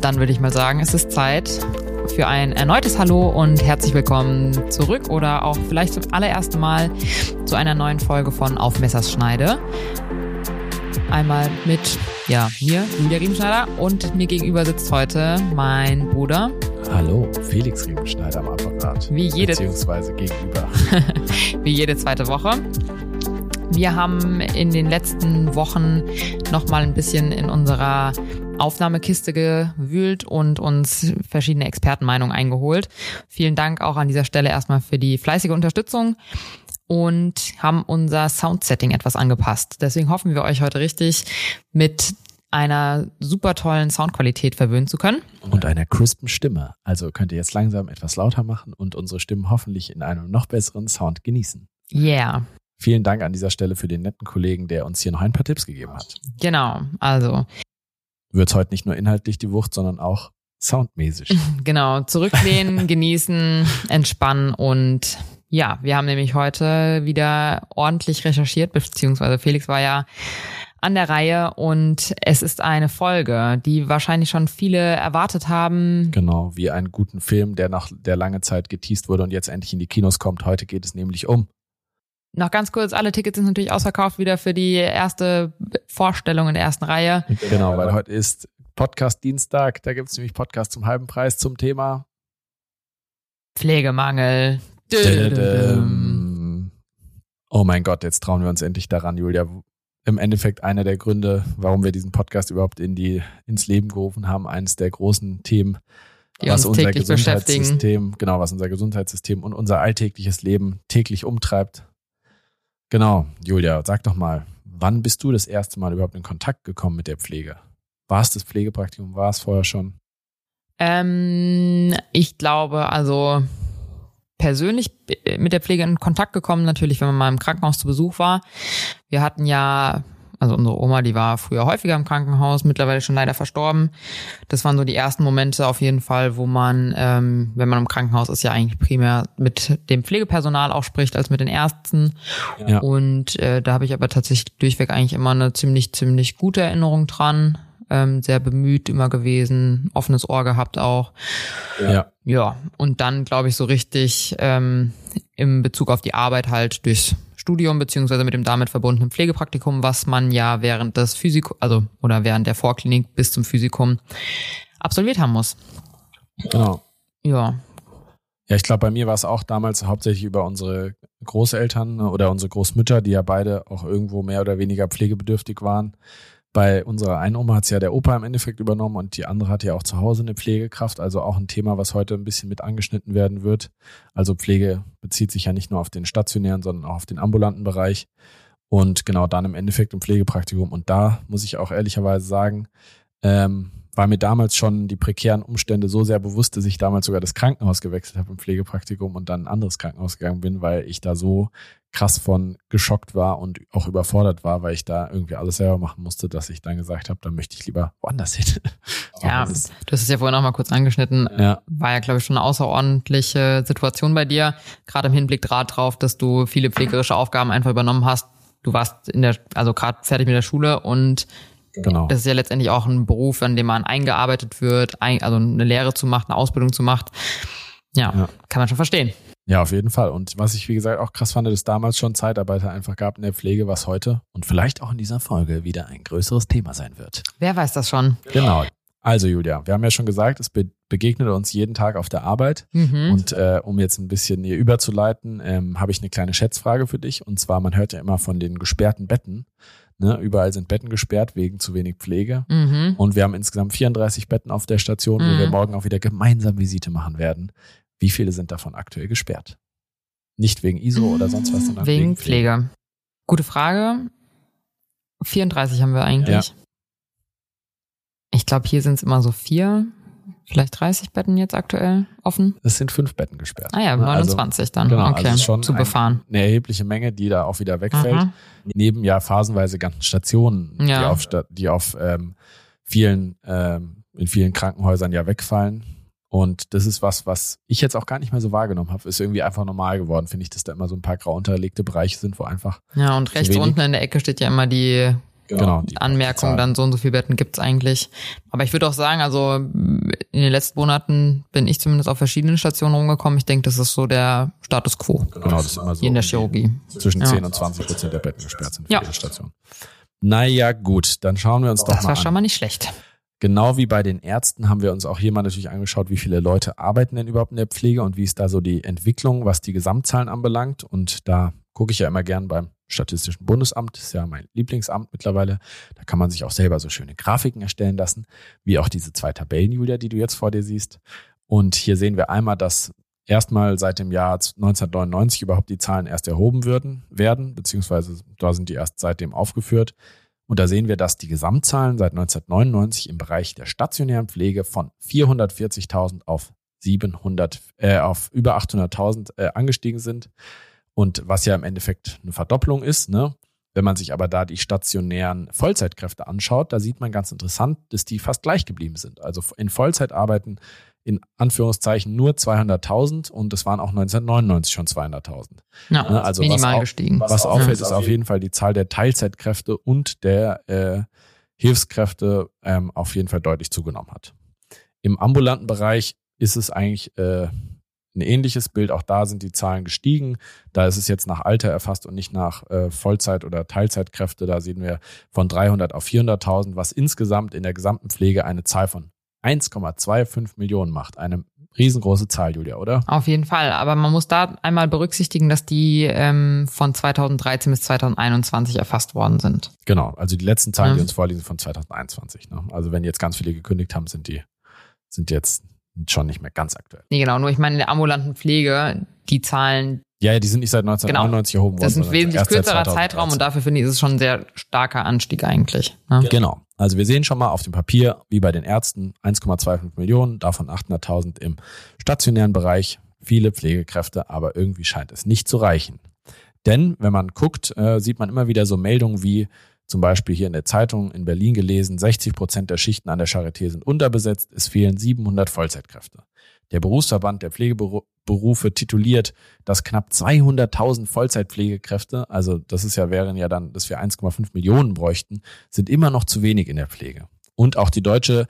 dann würde ich mal sagen, es ist Zeit für ein erneutes Hallo und herzlich willkommen zurück oder auch vielleicht zum allerersten Mal zu einer neuen Folge von Auf Messers Schneide. Einmal mit ja, mir, Julia Riemenschneider, und mir gegenüber sitzt heute mein Bruder. Hallo, Felix Riemenschneider am Apparat. Wie jede, beziehungsweise gegenüber. wie jede zweite Woche. Wir haben in den letzten Wochen noch mal ein bisschen in unserer Aufnahmekiste gewühlt und uns verschiedene Expertenmeinungen eingeholt. Vielen Dank auch an dieser Stelle erstmal für die fleißige Unterstützung und haben unser Soundsetting etwas angepasst. Deswegen hoffen wir euch heute richtig mit einer super tollen Soundqualität verwöhnen zu können. Und einer crispen Stimme. Also könnt ihr jetzt langsam etwas lauter machen und unsere Stimmen hoffentlich in einem noch besseren Sound genießen. Yeah. Vielen Dank an dieser Stelle für den netten Kollegen, der uns hier noch ein paar Tipps gegeben hat. Genau, also. Wird heute nicht nur inhaltlich die Wucht, sondern auch soundmäßig. Genau, zurücklehnen, genießen, entspannen und ja, wir haben nämlich heute wieder ordentlich recherchiert, beziehungsweise Felix war ja an der Reihe und es ist eine Folge, die wahrscheinlich schon viele erwartet haben. Genau, wie einen guten Film, der nach der lange Zeit geteased wurde und jetzt endlich in die Kinos kommt. Heute geht es nämlich um noch ganz kurz, alle Tickets sind natürlich ausverkauft wieder für die erste Vorstellung in der ersten Reihe. Genau, weil heute ist Podcast Dienstag. Da gibt es nämlich Podcast zum halben Preis zum Thema Pflegemangel. Oh mein Gott, jetzt trauen wir uns endlich daran, Julia. Im Endeffekt einer der Gründe, warum wir diesen Podcast überhaupt in die, ins Leben gerufen haben, eines der großen Themen, die was unser Gesundheitssystem, genau, was unser Gesundheitssystem und unser alltägliches Leben täglich umtreibt. Genau, Julia, sag doch mal, wann bist du das erste Mal überhaupt in Kontakt gekommen mit der Pflege? War es das Pflegepraktikum? War es vorher schon? Ähm, ich glaube, also persönlich mit der Pflege in Kontakt gekommen, natürlich, wenn man mal im Krankenhaus zu Besuch war. Wir hatten ja also unsere Oma, die war früher häufiger im Krankenhaus, mittlerweile schon leider verstorben. Das waren so die ersten Momente auf jeden Fall, wo man, ähm, wenn man im Krankenhaus ist, ja eigentlich primär mit dem Pflegepersonal auch spricht als mit den Ärzten. Ja. Und äh, da habe ich aber tatsächlich durchweg eigentlich immer eine ziemlich, ziemlich gute Erinnerung dran. Ähm, sehr bemüht immer gewesen, offenes Ohr gehabt auch. Ja. Ja, und dann glaube ich so richtig ähm, im Bezug auf die Arbeit halt durchs Studium beziehungsweise mit dem damit verbundenen Pflegepraktikum, was man ja während des Physikum, also oder während der Vorklinik bis zum Physikum absolviert haben muss. Genau. Ja. Ja, ich glaube, bei mir war es auch damals hauptsächlich über unsere Großeltern ne, oder unsere Großmütter, die ja beide auch irgendwo mehr oder weniger pflegebedürftig waren. Bei unserer einen Oma hat es ja der Opa im Endeffekt übernommen und die andere hat ja auch zu Hause eine Pflegekraft, also auch ein Thema, was heute ein bisschen mit angeschnitten werden wird. Also Pflege bezieht sich ja nicht nur auf den stationären, sondern auch auf den ambulanten Bereich. Und genau dann im Endeffekt im Pflegepraktikum. Und da muss ich auch ehrlicherweise sagen, ähm, war mir damals schon die prekären Umstände so sehr bewusst, dass ich damals sogar das Krankenhaus gewechselt habe im Pflegepraktikum und dann ein anderes Krankenhaus gegangen bin, weil ich da so krass von geschockt war und auch überfordert war, weil ich da irgendwie alles selber machen musste, dass ich dann gesagt habe, da möchte ich lieber woanders hin. Ja, du hast es ja vorhin auch mal kurz angeschnitten. Ja. War ja, glaube ich, schon eine außerordentliche Situation bei dir, gerade im Hinblick darauf, dass du viele pflegerische Aufgaben einfach übernommen hast. Du warst in der, also gerade fertig mit der Schule und Genau. Das ist ja letztendlich auch ein Beruf, an dem man eingearbeitet wird, ein, also eine Lehre zu machen, eine Ausbildung zu machen. Ja, ja, kann man schon verstehen. Ja, auf jeden Fall. Und was ich, wie gesagt, auch krass fand, dass es damals schon Zeitarbeiter einfach gab in der Pflege, was heute und vielleicht auch in dieser Folge wieder ein größeres Thema sein wird. Wer weiß das schon? Genau. Also Julia, wir haben ja schon gesagt, es be begegnet uns jeden Tag auf der Arbeit. Mhm. Und äh, um jetzt ein bisschen hier überzuleiten, ähm, habe ich eine kleine Schätzfrage für dich. Und zwar, man hört ja immer von den gesperrten Betten. Ne, überall sind Betten gesperrt wegen zu wenig Pflege. Mhm. Und wir haben insgesamt 34 Betten auf der Station, mhm. wo wir morgen auch wieder gemeinsam Visite machen werden. Wie viele sind davon aktuell gesperrt? Nicht wegen ISO oder sonst was, sondern wegen, wegen Pflege. Pflege. Gute Frage. 34 haben wir eigentlich. Ja. Ich glaube, hier sind es immer so vier vielleicht 30 Betten jetzt aktuell offen? Es sind fünf Betten gesperrt. Ah ja, 29 also, dann. Genau, okay, also schon zu befahren. Eine erhebliche Menge, die da auch wieder wegfällt. Aha. Neben ja phasenweise ganzen Stationen, ja. die auf, die auf ähm, vielen, ähm, in vielen Krankenhäusern ja wegfallen. Und das ist was, was ich jetzt auch gar nicht mehr so wahrgenommen habe. Ist irgendwie einfach normal geworden, finde ich, dass da immer so ein paar grau unterlegte Bereiche sind, wo einfach. Ja, und rechts unten in der Ecke steht ja immer die Genau, die Anmerkung dann so und so viele Betten gibt's eigentlich. Aber ich würde auch sagen, also in den letzten Monaten bin ich zumindest auf verschiedenen Stationen rumgekommen. Ich denke, das ist so der Status quo Genau, das ist immer so. hier in der Chirurgie. Zwischen Ja. 10 und 20 Prozent der Betten gesperrt sind für Ja. diese Station. Naja, gut, dann schauen wir uns doch Das mal war an. schon mal nicht schlecht. Genau wie bei den Ärzten haben wir uns auch hier mal natürlich angeschaut, wie viele Leute arbeiten denn überhaupt in der Pflege und wie ist da so die Entwicklung, was die Gesamtzahlen anbelangt. Und da gucke ich ja immer gern beim Statistischen Bundesamt, ist ja mein Lieblingsamt mittlerweile. Da kann man sich auch selber so schöne Grafiken erstellen lassen, wie auch diese zwei Tabellen, Julia, die du jetzt vor dir siehst. Und hier sehen wir einmal, dass erstmal seit dem Jahr 1999 überhaupt die Zahlen erst erhoben würden, werden, beziehungsweise da sind die erst seitdem aufgeführt. Und da sehen wir, dass die Gesamtzahlen seit 1999 im Bereich der stationären Pflege von 440.000 auf 700, äh, auf über 800.000 äh, angestiegen sind. Und was ja im Endeffekt eine Verdopplung ist, ne? Wenn man sich aber da die stationären Vollzeitkräfte anschaut, da sieht man ganz interessant, dass die fast gleich geblieben sind. Also in Vollzeit arbeiten in Anführungszeichen nur 200.000 und es waren auch 1999 schon 200.000. Ja, Ne, also was minimal auch- gestiegen. Was auffällt, ist auf jeden Fall die Zahl der Teilzeitkräfte und der äh, Hilfskräfte ähm, auf jeden Fall deutlich zugenommen hat. Im ambulanten Bereich ist es eigentlich äh, ein ähnliches Bild. Auch da sind die Zahlen gestiegen. Da ist es jetzt nach Alter erfasst und nicht nach äh, Vollzeit- oder Teilzeitkräfte. Da sehen wir von 300 auf 400.000, was insgesamt in der gesamten Pflege eine Zahl von 1,25 Millionen macht. Eine riesengroße Zahl, Julia, oder? Auf jeden Fall. Aber man muss da einmal berücksichtigen, dass die ähm, von 2013 bis 2021 erfasst worden sind. Genau, also die letzten Zahlen, die Ja. uns vorliegen, sind von 2021. Ne? Also wenn jetzt ganz viele gekündigt haben, sind die sind jetzt schon nicht mehr ganz aktuell. Nee, genau. Nur ich meine, in der ambulanten Pflege, die Zahlen, Ja, ja, die sind nicht seit 1999 erhoben worden. das ist ein wesentlich kürzerer 2013. Zeitraum und dafür finde ich, ist es schon ein sehr starker Anstieg eigentlich. Ne? Genau. Also wir sehen schon mal auf dem Papier, wie bei den Ärzten, 1,25 Millionen, davon 800.000 im stationären Bereich, viele Pflegekräfte, aber irgendwie scheint es nicht zu reichen. Denn wenn man guckt, äh, sieht man immer wieder so Meldungen wie zum Beispiel hier in der Zeitung in Berlin gelesen, 60 Prozent der Schichten an der Charité sind unterbesetzt, es fehlen 700 Vollzeitkräfte. Der Berufsverband der Pflegeberufe tituliert, dass knapp 200.000 Vollzeitpflegekräfte, also das ist ja, wären ja dann, dass wir 1,5 Millionen bräuchten, sind immer noch zu wenig in der Pflege. Und auch die deutsche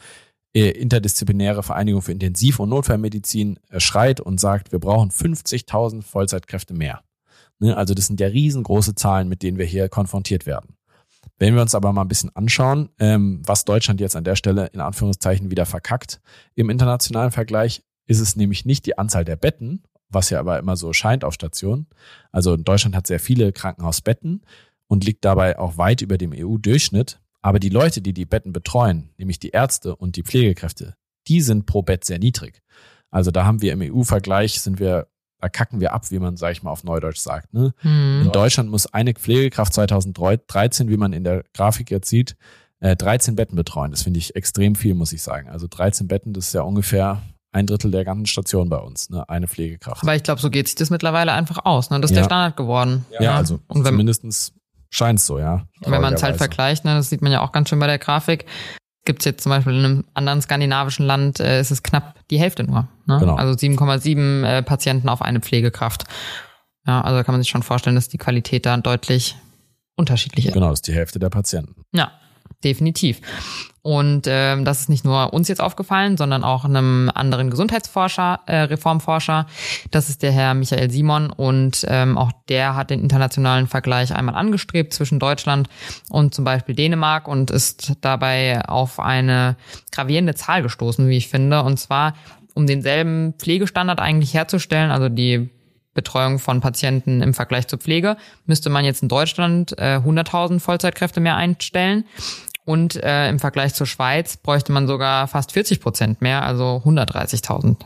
äh, interdisziplinäre Vereinigung für Intensiv- und Notfallmedizin äh, schreit und sagt, wir brauchen 50.000 Vollzeitkräfte mehr. Ne, also das sind ja riesengroße Zahlen, mit denen wir hier konfrontiert werden. Wenn wir uns aber mal ein bisschen anschauen, ähm, was Deutschland jetzt an der Stelle in Anführungszeichen wieder verkackt im internationalen Vergleich, ist es nämlich nicht die Anzahl der Betten, was ja aber immer so scheint auf Stationen. Also Deutschland hat sehr viele Krankenhausbetten und liegt dabei auch weit über dem EU-Durchschnitt. Aber die Leute, die die Betten betreuen, nämlich die Ärzte und die Pflegekräfte, die sind pro Bett sehr niedrig. Also da haben wir im EU-Vergleich sind wir, da kacken wir ab, wie man, sag ich mal, auf Neudeutsch sagt. Ne? Hm. In Deutschland muss eine Pflegekraft 2013, wie man in der Grafik jetzt sieht, äh, 13 Betten betreuen. Das finde ich extrem viel, muss ich sagen. Also 13 Betten, das ist ja ungefähr ein Drittel der ganzen Station bei uns, ne? eine Pflegekraft. Aber ich glaube, so geht sich das mittlerweile einfach aus. Ne? Das ist Ja. der Standard geworden. ja, also und wenn, zumindestens scheint es so, ja. wenn man es halt Traurigerweise. vergleicht, ne, das sieht man ja auch ganz schön bei der Grafik, gibt's jetzt zum Beispiel in einem anderen skandinavischen Land, äh, ist es knapp die Hälfte nur. Ne? Genau. Also 7,7 äh, Patienten auf eine Pflegekraft. Ja, also da kann man sich schon vorstellen, dass die Qualität da deutlich unterschiedlich ist. Genau, das ist die Hälfte der Patienten. Ja, definitiv. Und ähm, das ist nicht nur uns jetzt aufgefallen, sondern auch einem anderen Gesundheitsforscher, äh, Reformforscher. Das ist der Herr Michael Simon und ähm, auch der hat den internationalen Vergleich einmal angestrebt zwischen Deutschland und zum Beispiel Dänemark und ist dabei auf eine gravierende Zahl gestoßen, wie ich finde. Und zwar, um denselben Pflegestandard eigentlich herzustellen, also die Betreuung von Patienten im Vergleich zur Pflege, müsste man jetzt in Deutschland äh, 100.000 Vollzeitkräfte mehr einstellen. Und äh, im Vergleich zur Schweiz bräuchte man sogar fast 40 Prozent mehr, also 130.000.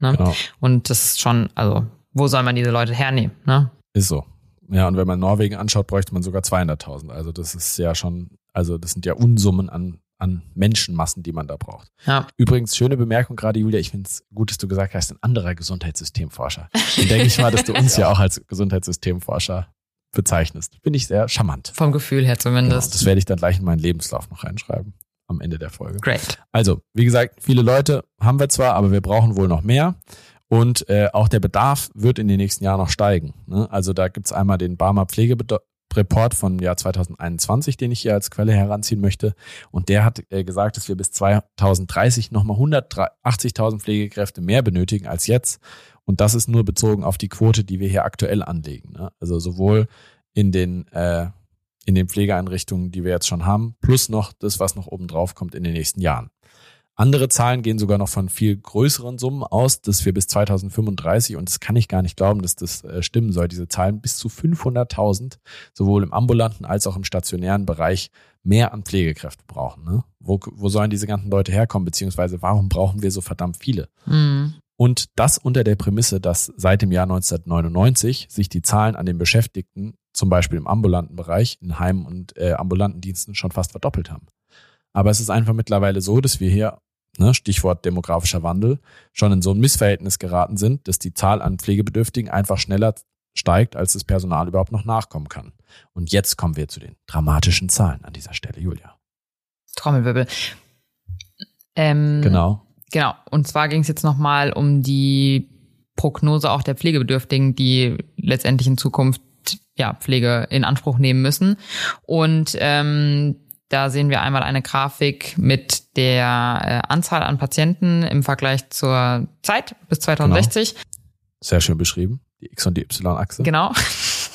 Ne? Genau, Und das ist schon, also wo soll man diese Leute hernehmen? Ne? ist so. Ja, und wenn man Norwegen anschaut, bräuchte man sogar 200.000. Also das ist ja schon, also das sind ja Unsummen an, an Menschenmassen, die man da braucht. Ja. Übrigens, schöne Bemerkung gerade, Julia. Ich finde es gut, dass du gesagt hast, ein anderer Gesundheitssystemforscher. Dann denke ich mal, dass du uns ja auch als Gesundheitssystemforscher bezeichnest. Finde ich sehr charmant. Vom Gefühl her Genau, zumindest. das werde ich dann gleich in meinen Lebenslauf noch reinschreiben. Am Ende der Folge. Great. Also, wie gesagt, viele Leute haben wir zwar, aber wir brauchen wohl noch mehr. Und äh, auch der Bedarf wird in den nächsten Jahren noch steigen. Ne? Also da gibt's einmal den Barmer Pflegebede Report von Jahr 2021, den ich hier als Quelle heranziehen möchte. Und der hat äh, gesagt, dass wir bis 2030 nochmal 180.000 Pflegekräfte mehr benötigen als jetzt. Und das ist nur bezogen auf die Quote, die wir hier aktuell anlegen. Ne? Also sowohl in den, äh, in den Pflegeeinrichtungen, die wir jetzt schon haben, plus noch das, was noch oben drauf kommt in den nächsten Jahren. Andere Zahlen gehen sogar noch von viel größeren Summen aus, dass wir bis 2035, und das kann ich gar nicht glauben, dass das äh, stimmen soll, diese Zahlen bis zu 500.000, sowohl im ambulanten als auch im stationären Bereich, mehr an Pflegekräfte brauchen. Ne? Wo, wo sollen diese ganzen Leute herkommen, beziehungsweise warum brauchen wir so verdammt viele? Mhm. Und das unter der Prämisse, dass seit dem Jahr 1999 sich die Zahlen an den Beschäftigten, zum Beispiel im ambulanten Bereich, in Heimen und äh, ambulanten Diensten schon fast verdoppelt haben. Aber es ist einfach mittlerweile so, dass wir hier ne, Stichwort demografischer Wandel, schon in so ein Missverhältnis geraten sind, dass die Zahl an Pflegebedürftigen einfach schneller steigt, als das Personal überhaupt noch nachkommen kann. Und jetzt kommen wir zu den dramatischen Zahlen an dieser Stelle, Julia. Trommelwirbel. Ähm, genau. Genau. Und zwar ging es jetzt nochmal um die Prognose auch der Pflegebedürftigen, die letztendlich in Zukunft ja, Pflege in Anspruch nehmen müssen. Und ähm, da sehen wir einmal eine Grafik mit der äh, Anzahl an Patienten im Vergleich zur Zeit bis 2060. Genau. Sehr schön beschrieben. Die X- und die Y-Achse. Genau.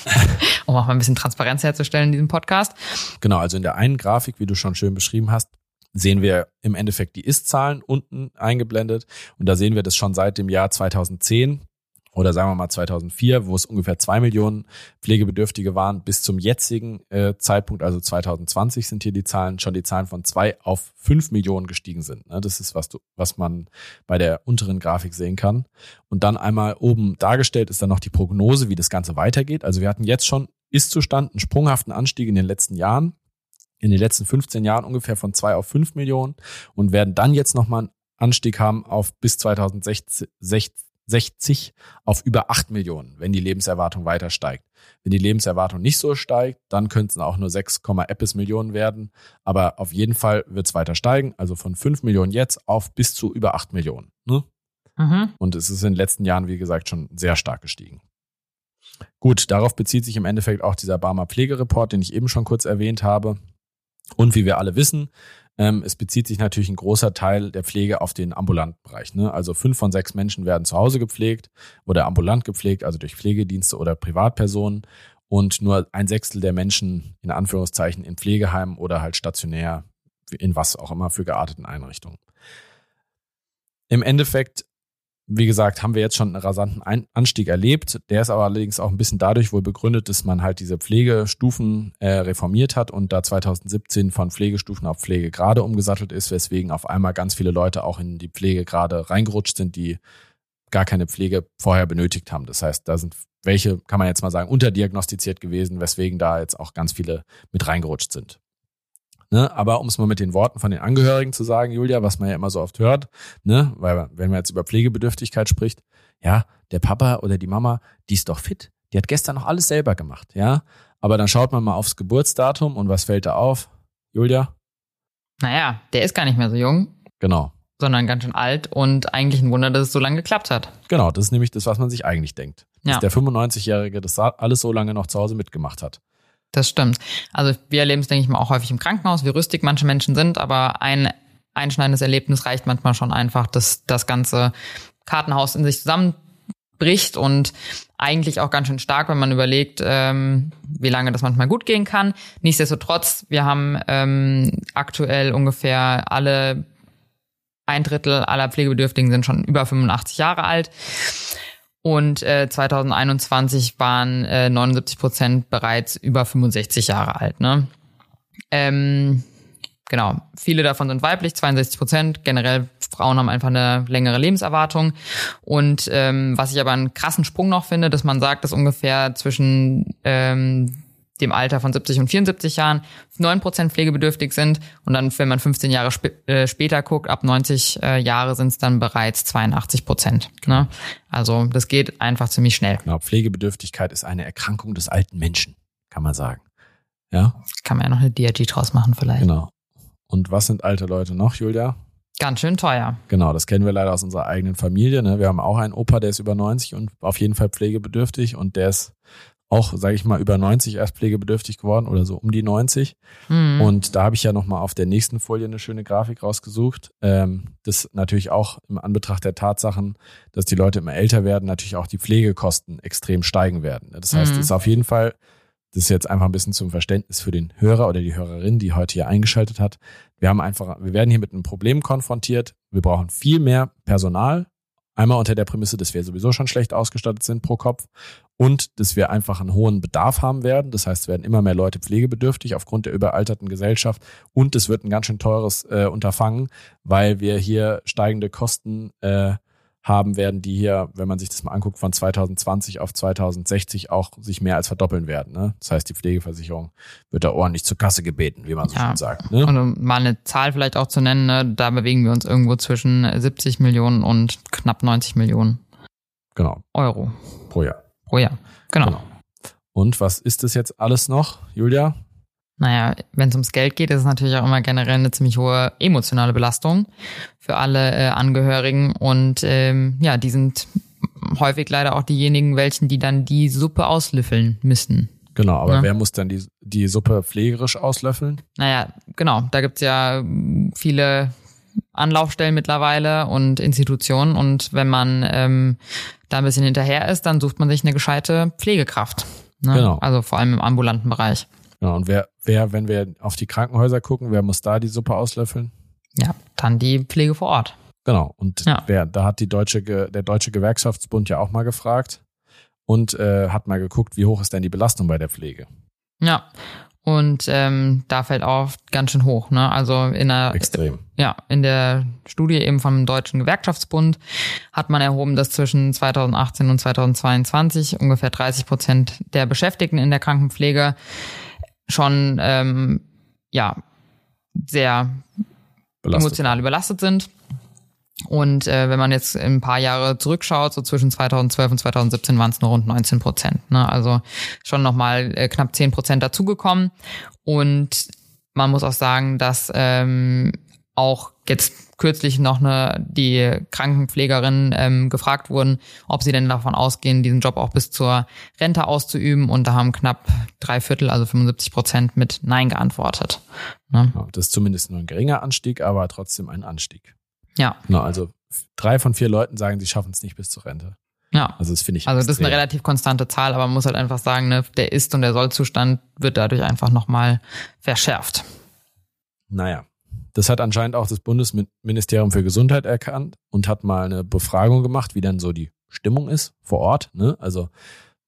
um auch mal ein bisschen Transparenz herzustellen in diesem Podcast. Genau, also in der einen Grafik, wie du schon schön beschrieben hast, sehen wir im Endeffekt die Ist-Zahlen unten eingeblendet. Und da sehen wir das schon seit dem Jahr 2010 oder sagen wir mal 2004, wo es ungefähr zwei Millionen Pflegebedürftige waren, bis zum jetzigen äh, Zeitpunkt, also 2020 sind hier die Zahlen, schon die Zahlen von zwei auf fünf Millionen gestiegen sind. Ne? Das ist, was, du, was man bei der unteren Grafik sehen kann. Und dann einmal oben dargestellt ist dann noch die Prognose, wie das Ganze weitergeht. Also wir hatten jetzt schon Ist-Zustand, einen sprunghaften Anstieg in den letzten Jahren, in den letzten 15 Jahren ungefähr von zwei auf fünf Millionen und werden dann jetzt nochmal einen Anstieg haben auf bis 2060 60 auf über 8 Millionen, wenn die Lebenserwartung weiter steigt. Wenn die Lebenserwartung nicht so steigt, dann könnten es auch nur 6, etwas Millionen werden. Aber auf jeden Fall wird es weiter steigen, also von 5 Millionen jetzt auf bis zu über 8 Millionen. Ne? Mhm. Und es ist in den letzten Jahren, wie gesagt, schon sehr stark gestiegen. Gut, darauf bezieht sich im Endeffekt auch dieser Barmer Pflegereport, den ich eben schon kurz erwähnt habe. Und wie wir alle wissen, ähm, es bezieht sich natürlich ein großer Teil der Pflege auf den ambulanten Bereich. Ne? Also fünf von sechs Menschen werden zu Hause gepflegt oder ambulant gepflegt, also durch Pflegedienste oder Privatpersonen. Und nur ein Sechstel der Menschen in Anführungszeichen in Pflegeheimen oder halt stationär in was auch immer für gearteten Einrichtungen. Im Endeffekt wie gesagt, haben wir jetzt schon einen rasanten Anstieg erlebt. Der ist aber allerdings auch ein bisschen dadurch wohl begründet, dass man halt diese Pflegestufen äh, reformiert hat und da 2017 von Pflegestufen auf Pflegegrade umgesattelt ist, weswegen auf einmal ganz viele Leute auch in die Pflegegrade reingerutscht sind, die gar keine Pflege vorher benötigt haben. Das heißt, da sind welche, kann man jetzt mal sagen, unterdiagnostiziert gewesen, weswegen da jetzt auch ganz viele mit reingerutscht sind. Ne? Aber um es mal mit den Worten von den Angehörigen zu sagen, Julia, was man ja immer so oft hört, ne? weil wenn man jetzt über Pflegebedürftigkeit spricht, ja, der Papa oder die Mama, die ist doch fit. Die hat gestern noch alles selber gemacht, ja. Aber dann schaut man mal aufs Geburtsdatum und was fällt da auf? Julia? Naja, der ist gar nicht mehr so jung. Genau. Sondern ganz schön alt und eigentlich ein Wunder, dass es so lange geklappt hat. Genau, das ist nämlich das, was man sich eigentlich denkt. Dass ja. der 95-Jährige das alles so lange noch zu Hause mitgemacht hat. Das stimmt. Also wir erleben es, denke ich mal, auch häufig im Krankenhaus, wie rüstig manche Menschen sind, aber ein einschneidendes Erlebnis reicht manchmal schon einfach, dass das ganze Kartenhaus in sich zusammenbricht und eigentlich auch ganz schön stark, wenn man überlegt, ähm, wie lange das manchmal gut gehen kann. Nichtsdestotrotz, wir haben ähm, aktuell ungefähr alle ein Drittel aller Pflegebedürftigen sind schon über 85 Jahre alt. Und äh, 2021 waren äh, 79 Prozent bereits über 65 Jahre alt. Ne? Ähm, genau, viele davon sind weiblich, 62 Prozent. Generell Frauen haben einfach eine längere Lebenserwartung. Und ähm, was ich aber einen krassen Sprung noch finde, dass man sagt, dass ungefähr zwischen ähm, dem Alter von 70 und 74 Jahren 9% pflegebedürftig sind. Und dann, wenn man 15 Jahre sp äh, später guckt, ab 90 äh, Jahre sind es dann bereits 82 Prozent. Ne? Also das geht einfach ziemlich schnell. Genau, Pflegebedürftigkeit ist eine Erkrankung des alten Menschen, kann man sagen. Ja? Kann man ja noch eine DRG draus machen vielleicht. Genau. Und was sind alte Leute noch, Julia? Ganz schön teuer. Genau, das kennen wir leider aus unserer eigenen Familie. Ne? Wir haben auch einen Opa, der ist über 90 und auf jeden Fall pflegebedürftig und der ist auch, sage ich mal, über 90 erst pflegebedürftig geworden oder so um die 90. Mhm. Und da habe ich ja nochmal auf der nächsten Folie eine schöne Grafik rausgesucht. Ähm, das natürlich auch im Anbetracht der Tatsachen, dass die Leute immer älter werden, natürlich auch die Pflegekosten extrem steigen werden. Das heißt, es mhm. ist auf jeden Fall, das ist jetzt einfach ein bisschen zum Verständnis für den Hörer oder die Hörerin, die heute hier eingeschaltet hat. Wir haben einfach, wir werden hier mit einem Problem konfrontiert. Wir brauchen viel mehr Personal. Einmal unter der Prämisse, dass wir sowieso schon schlecht ausgestattet sind pro Kopf und dass wir einfach einen hohen Bedarf haben werden. Das heißt, es werden immer mehr Leute pflegebedürftig aufgrund der überalterten Gesellschaft und es wird ein ganz schön teures äh, Unterfangen, weil wir hier steigende Kosten äh, haben werden, die hier, wenn man sich das mal anguckt, von 2020 auf 2060 auch sich mehr als verdoppeln werden. Ne? Das heißt, die Pflegeversicherung wird da ordentlich zur Kasse gebeten, wie man so ja. schön sagt. Ne? Und um mal eine Zahl vielleicht auch zu nennen, ne, da bewegen wir uns irgendwo zwischen 70 Millionen und knapp 90 Millionen genau. Euro. Pro Jahr. Oh ja, genau. genau. Und was ist das jetzt alles noch, Julia? Naja, wenn es ums Geld geht, ist es natürlich auch immer generell eine ziemlich hohe emotionale Belastung für alle äh, Angehörigen. Und ähm, ja, die sind häufig leider auch diejenigen, welchen die dann die Suppe auslöffeln müssen. Genau, aber ja. wer muss dann die, die Suppe pflegerisch auslöffeln? Naja, genau, da gibt's ja viele Anlaufstellen mittlerweile und Institutionen. Und wenn man ähm, da ein bisschen hinterher ist, dann sucht man sich eine gescheite Pflegekraft. Ne? Genau. Also vor allem im ambulanten Bereich. Genau. Und wer, wer, wenn wir auf die Krankenhäuser gucken, wer muss da die Suppe auslöffeln? Ja, dann die Pflege vor Ort. Genau. Und ja. wer, da hat die deutsche, der Deutsche Gewerkschaftsbund ja auch mal gefragt und äh, hat mal geguckt, wie hoch ist denn die Belastung bei der Pflege? Ja. Und ähm, da fällt auch ganz schön hoch. Ne? Also in der Extrem. Ja, in der Studie eben vom Deutschen Gewerkschaftsbund hat man erhoben, dass zwischen 2018 und 2022 ungefähr 30 Prozent der Beschäftigten in der Krankenpflege schon ähm, ja sehr belastet. emotional überlastet sind. Und äh, wenn man jetzt ein paar Jahre zurückschaut, so zwischen 2012 und 2017 waren es nur rund 19 Prozent. Ne? Also schon nochmal äh, knapp 10 Prozent dazugekommen. Und man muss auch sagen, dass ähm, auch jetzt kürzlich noch eine, die Krankenpflegerinnen ähm, gefragt wurden, ob sie denn davon ausgehen, diesen Job auch bis zur Rente auszuüben. Und da haben knapp drei Viertel, also 75 Prozent mit Nein geantwortet. Ne? Das ist zumindest nur ein geringer Anstieg, aber trotzdem ein Anstieg. Ja. Genau, also drei von vier Leuten sagen, sie schaffen es nicht bis zur Rente. Ja. Also das finde ich. Also das ist eine relativ konstante Zahl, aber man muss halt einfach sagen, ne, der Ist- und der Sollzustand wird dadurch einfach nochmal verschärft. Naja. Das hat anscheinend auch das Bundesministerium für Gesundheit erkannt und hat mal eine Befragung gemacht, wie dann so die Stimmung ist vor Ort. Ne? Also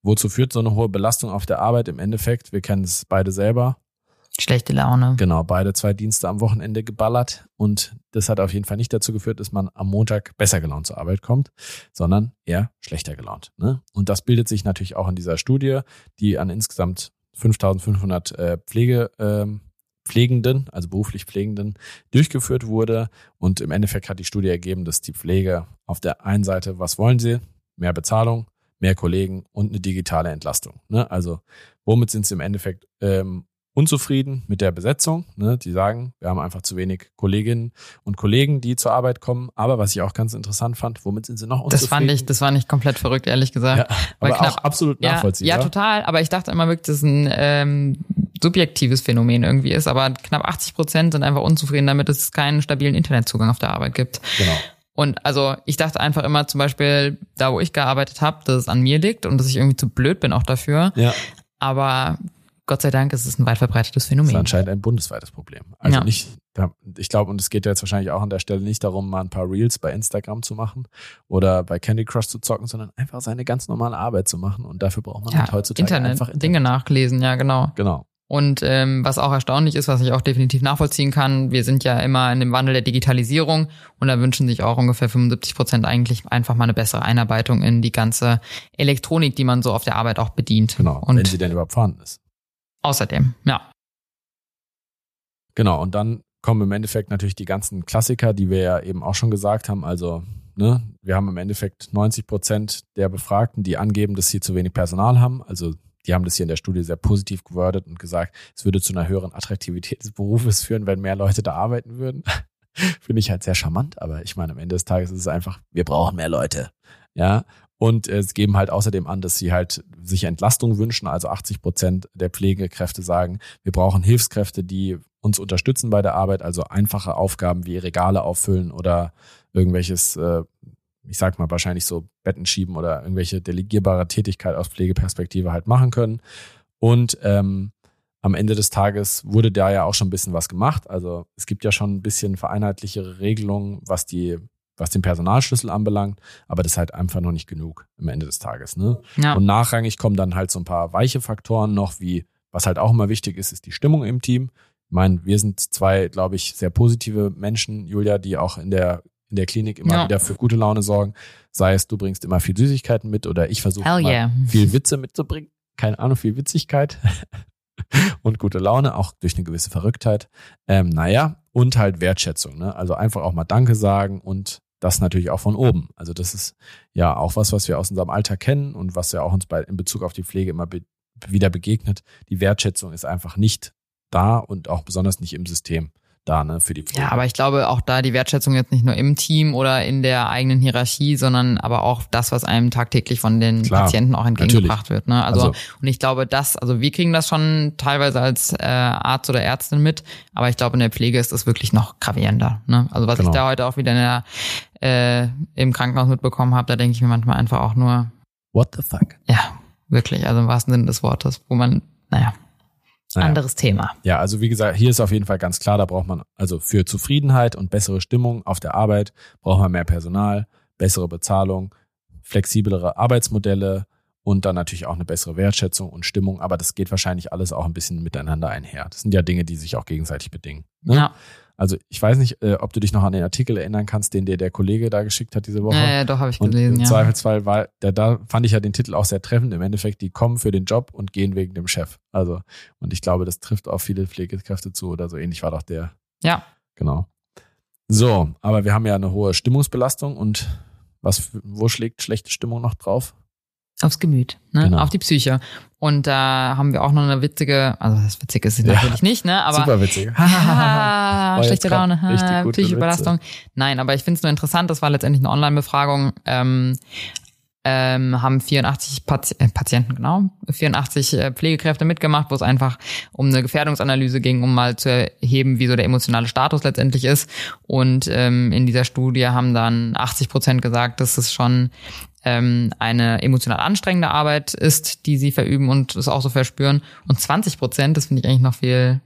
wozu führt so eine hohe Belastung auf der Arbeit im Endeffekt? Wir kennen es beide selber. Schlechte Laune. Genau, beide zwei Dienste am Wochenende geballert und das hat auf jeden Fall nicht dazu geführt, dass man am Montag besser gelaunt zur Arbeit kommt, sondern eher schlechter gelaunt. Ne? Und das bildet sich natürlich auch in dieser Studie, die an insgesamt 5500 äh, Pflege, äh, Pflegenden, also beruflich Pflegenden, durchgeführt wurde. Und im Endeffekt hat die Studie ergeben, dass die Pflege auf der einen Seite, was wollen sie? Mehr Bezahlung, mehr Kollegen und eine digitale Entlastung. Ne? Also womit sind sie im Endeffekt ähm, unzufrieden mit der Besetzung. Ne? Die sagen, wir haben einfach zu wenig Kolleginnen und Kollegen, die zur Arbeit kommen. Aber was ich auch ganz interessant fand, womit sind sie noch unzufrieden? Das fand ich, das war nicht komplett verrückt, ehrlich gesagt. Ja, aber knapp, auch absolut nachvollziehbar. Ja, ja, total. Aber ich dachte immer wirklich, dass es ein ähm, subjektives Phänomen irgendwie ist. Aber knapp 80 Prozent sind einfach unzufrieden damit, dass es keinen stabilen Internetzugang auf der Arbeit gibt. Genau. Und also ich dachte einfach immer zum Beispiel, da wo ich gearbeitet habe, dass es an mir liegt und dass ich irgendwie zu blöd bin auch dafür. Ja. Aber Gott sei Dank ist es ein weit verbreitetes Phänomen. Das ist anscheinend ein bundesweites Problem. Also ja. nicht, ich glaube, und es geht ja jetzt wahrscheinlich auch an der Stelle nicht darum, mal ein paar Reels bei Instagram zu machen oder bei Candy Crush zu zocken, sondern einfach seine ganz normale Arbeit zu machen. Und dafür braucht man ja, halt heutzutage Internet, einfach Internet. Dinge nachlesen, ja, genau. Genau. Und ähm, was auch erstaunlich ist, was ich auch definitiv nachvollziehen kann, wir sind ja immer in dem Wandel der Digitalisierung und da wünschen sich auch ungefähr 75 Prozent eigentlich einfach mal eine bessere Einarbeitung in die ganze Elektronik, die man so auf der Arbeit auch bedient. Genau, und wenn sie denn überhaupt vorhanden ist. Außerdem, ja. Genau, und dann kommen im Endeffekt natürlich die ganzen Klassiker, die wir ja eben auch schon gesagt haben. Also, ne, wir haben im Endeffekt 90 Prozent der Befragten, die angeben, dass sie zu wenig Personal haben. Also, die haben das hier in der Studie sehr positiv gewordet und gesagt, es würde zu einer höheren Attraktivität des Berufes führen, wenn mehr Leute da arbeiten würden. Finde ich halt sehr charmant, aber ich meine, am Ende des Tages ist es einfach, wir brauchen mehr Leute. Ja, Und es geben halt außerdem an, dass sie halt sich Entlastung wünschen. Also 80 Prozent der Pflegekräfte sagen, wir brauchen Hilfskräfte, die uns unterstützen bei der Arbeit. Also einfache Aufgaben wie Regale auffüllen oder irgendwelches, äh, ich sag mal wahrscheinlich so Betten schieben oder irgendwelche delegierbare Tätigkeit aus Pflegeperspektive halt machen können. Und ähm, am Ende des Tages wurde da ja auch schon ein bisschen was gemacht. Also es gibt ja schon ein bisschen vereinheitlichere Regelungen, was die was den Personalschlüssel anbelangt, aber das ist halt einfach noch nicht genug am Ende des Tages. Ne? Ja. Und nachrangig kommen dann halt so ein paar weiche Faktoren noch, wie, was halt auch immer wichtig ist, ist die Stimmung im Team. Ich meine, wir sind zwei, glaube ich, sehr positive Menschen, Julia, die auch in der in der Klinik immer ja. wieder für gute Laune sorgen. Sei es, du bringst immer viel Süßigkeiten mit oder ich versuche yeah. viel Witze mitzubringen. Keine Ahnung, viel Witzigkeit und gute Laune, auch durch eine gewisse Verrücktheit. Ähm, naja, und halt Wertschätzung. Ne? Also einfach auch mal Danke sagen und das natürlich auch von oben. Also das ist ja auch was, was wir aus unserem Alltag kennen und was ja auch uns bei, in Bezug auf die Pflege immer be wieder begegnet. Die Wertschätzung ist einfach nicht da und auch besonders nicht im System da, ne, für die Pflege. Ja, aber ich glaube auch da die Wertschätzung jetzt nicht nur im Team oder in der eigenen Hierarchie, sondern aber auch das, was einem tagtäglich von den Klar, Patienten auch entgegengebracht natürlich. wird. Ne? Also, also, und ich glaube, das, also wir kriegen das schon teilweise als äh, Arzt oder Ärztin mit, aber ich glaube, in der Pflege ist das wirklich noch gravierender. Ne? Also was genau. ich da heute auch wieder in der, äh, im Krankenhaus mitbekommen habe, da denke ich mir manchmal einfach auch nur. What the fuck? Ja, wirklich, also im wahrsten Sinne des Wortes, wo man, naja. Naja. Anderes Thema. Ja, also wie gesagt, hier ist auf jeden Fall ganz klar, da braucht man also für Zufriedenheit und bessere Stimmung auf der Arbeit braucht man mehr Personal, bessere Bezahlung, flexiblere Arbeitsmodelle und dann natürlich auch eine bessere Wertschätzung und Stimmung. Aber das geht wahrscheinlich alles auch ein bisschen miteinander einher. Das sind ja Dinge, die sich auch gegenseitig bedingen. Ne? Ja. Also ich weiß nicht, äh, ob du dich noch an den Artikel erinnern kannst, den dir der Kollege da geschickt hat diese Woche. Ja, ja doch, habe ich gelesen. Und im ja. Zweifelsfall war, da, da fand ich ja den Titel auch sehr treffend. Im Endeffekt, die kommen für den Job und gehen wegen dem Chef. Also, und ich glaube, das trifft auch viele Pflegekräfte zu oder so ähnlich war doch der. Ja. Genau. So, aber wir haben ja eine hohe Stimmungsbelastung und was, wo schlägt schlechte Stimmung noch drauf? Aufs Gemüt, ne? Genau. auf die Psyche. Und da haben wir auch noch eine witzige, also das Witzige ist sie ja. natürlich nicht, ne? Aber super witzig. schlechte Laune, ha, psychische Belastung. Nein, aber ich finde es nur interessant, das war letztendlich eine Online-Befragung. Ähm, ähm, haben 84 Pati äh, Patienten, genau, 84 äh, Pflegekräfte mitgemacht, wo es einfach um eine Gefährdungsanalyse ging, um mal zu erheben, wie so der emotionale Status letztendlich ist. Und ähm, in dieser Studie haben dann 80 Prozent gesagt, dass es schon ähm, eine emotional anstrengende Arbeit ist, die sie verüben und es auch so verspüren. Und 20 Prozent, das finde ich eigentlich noch viel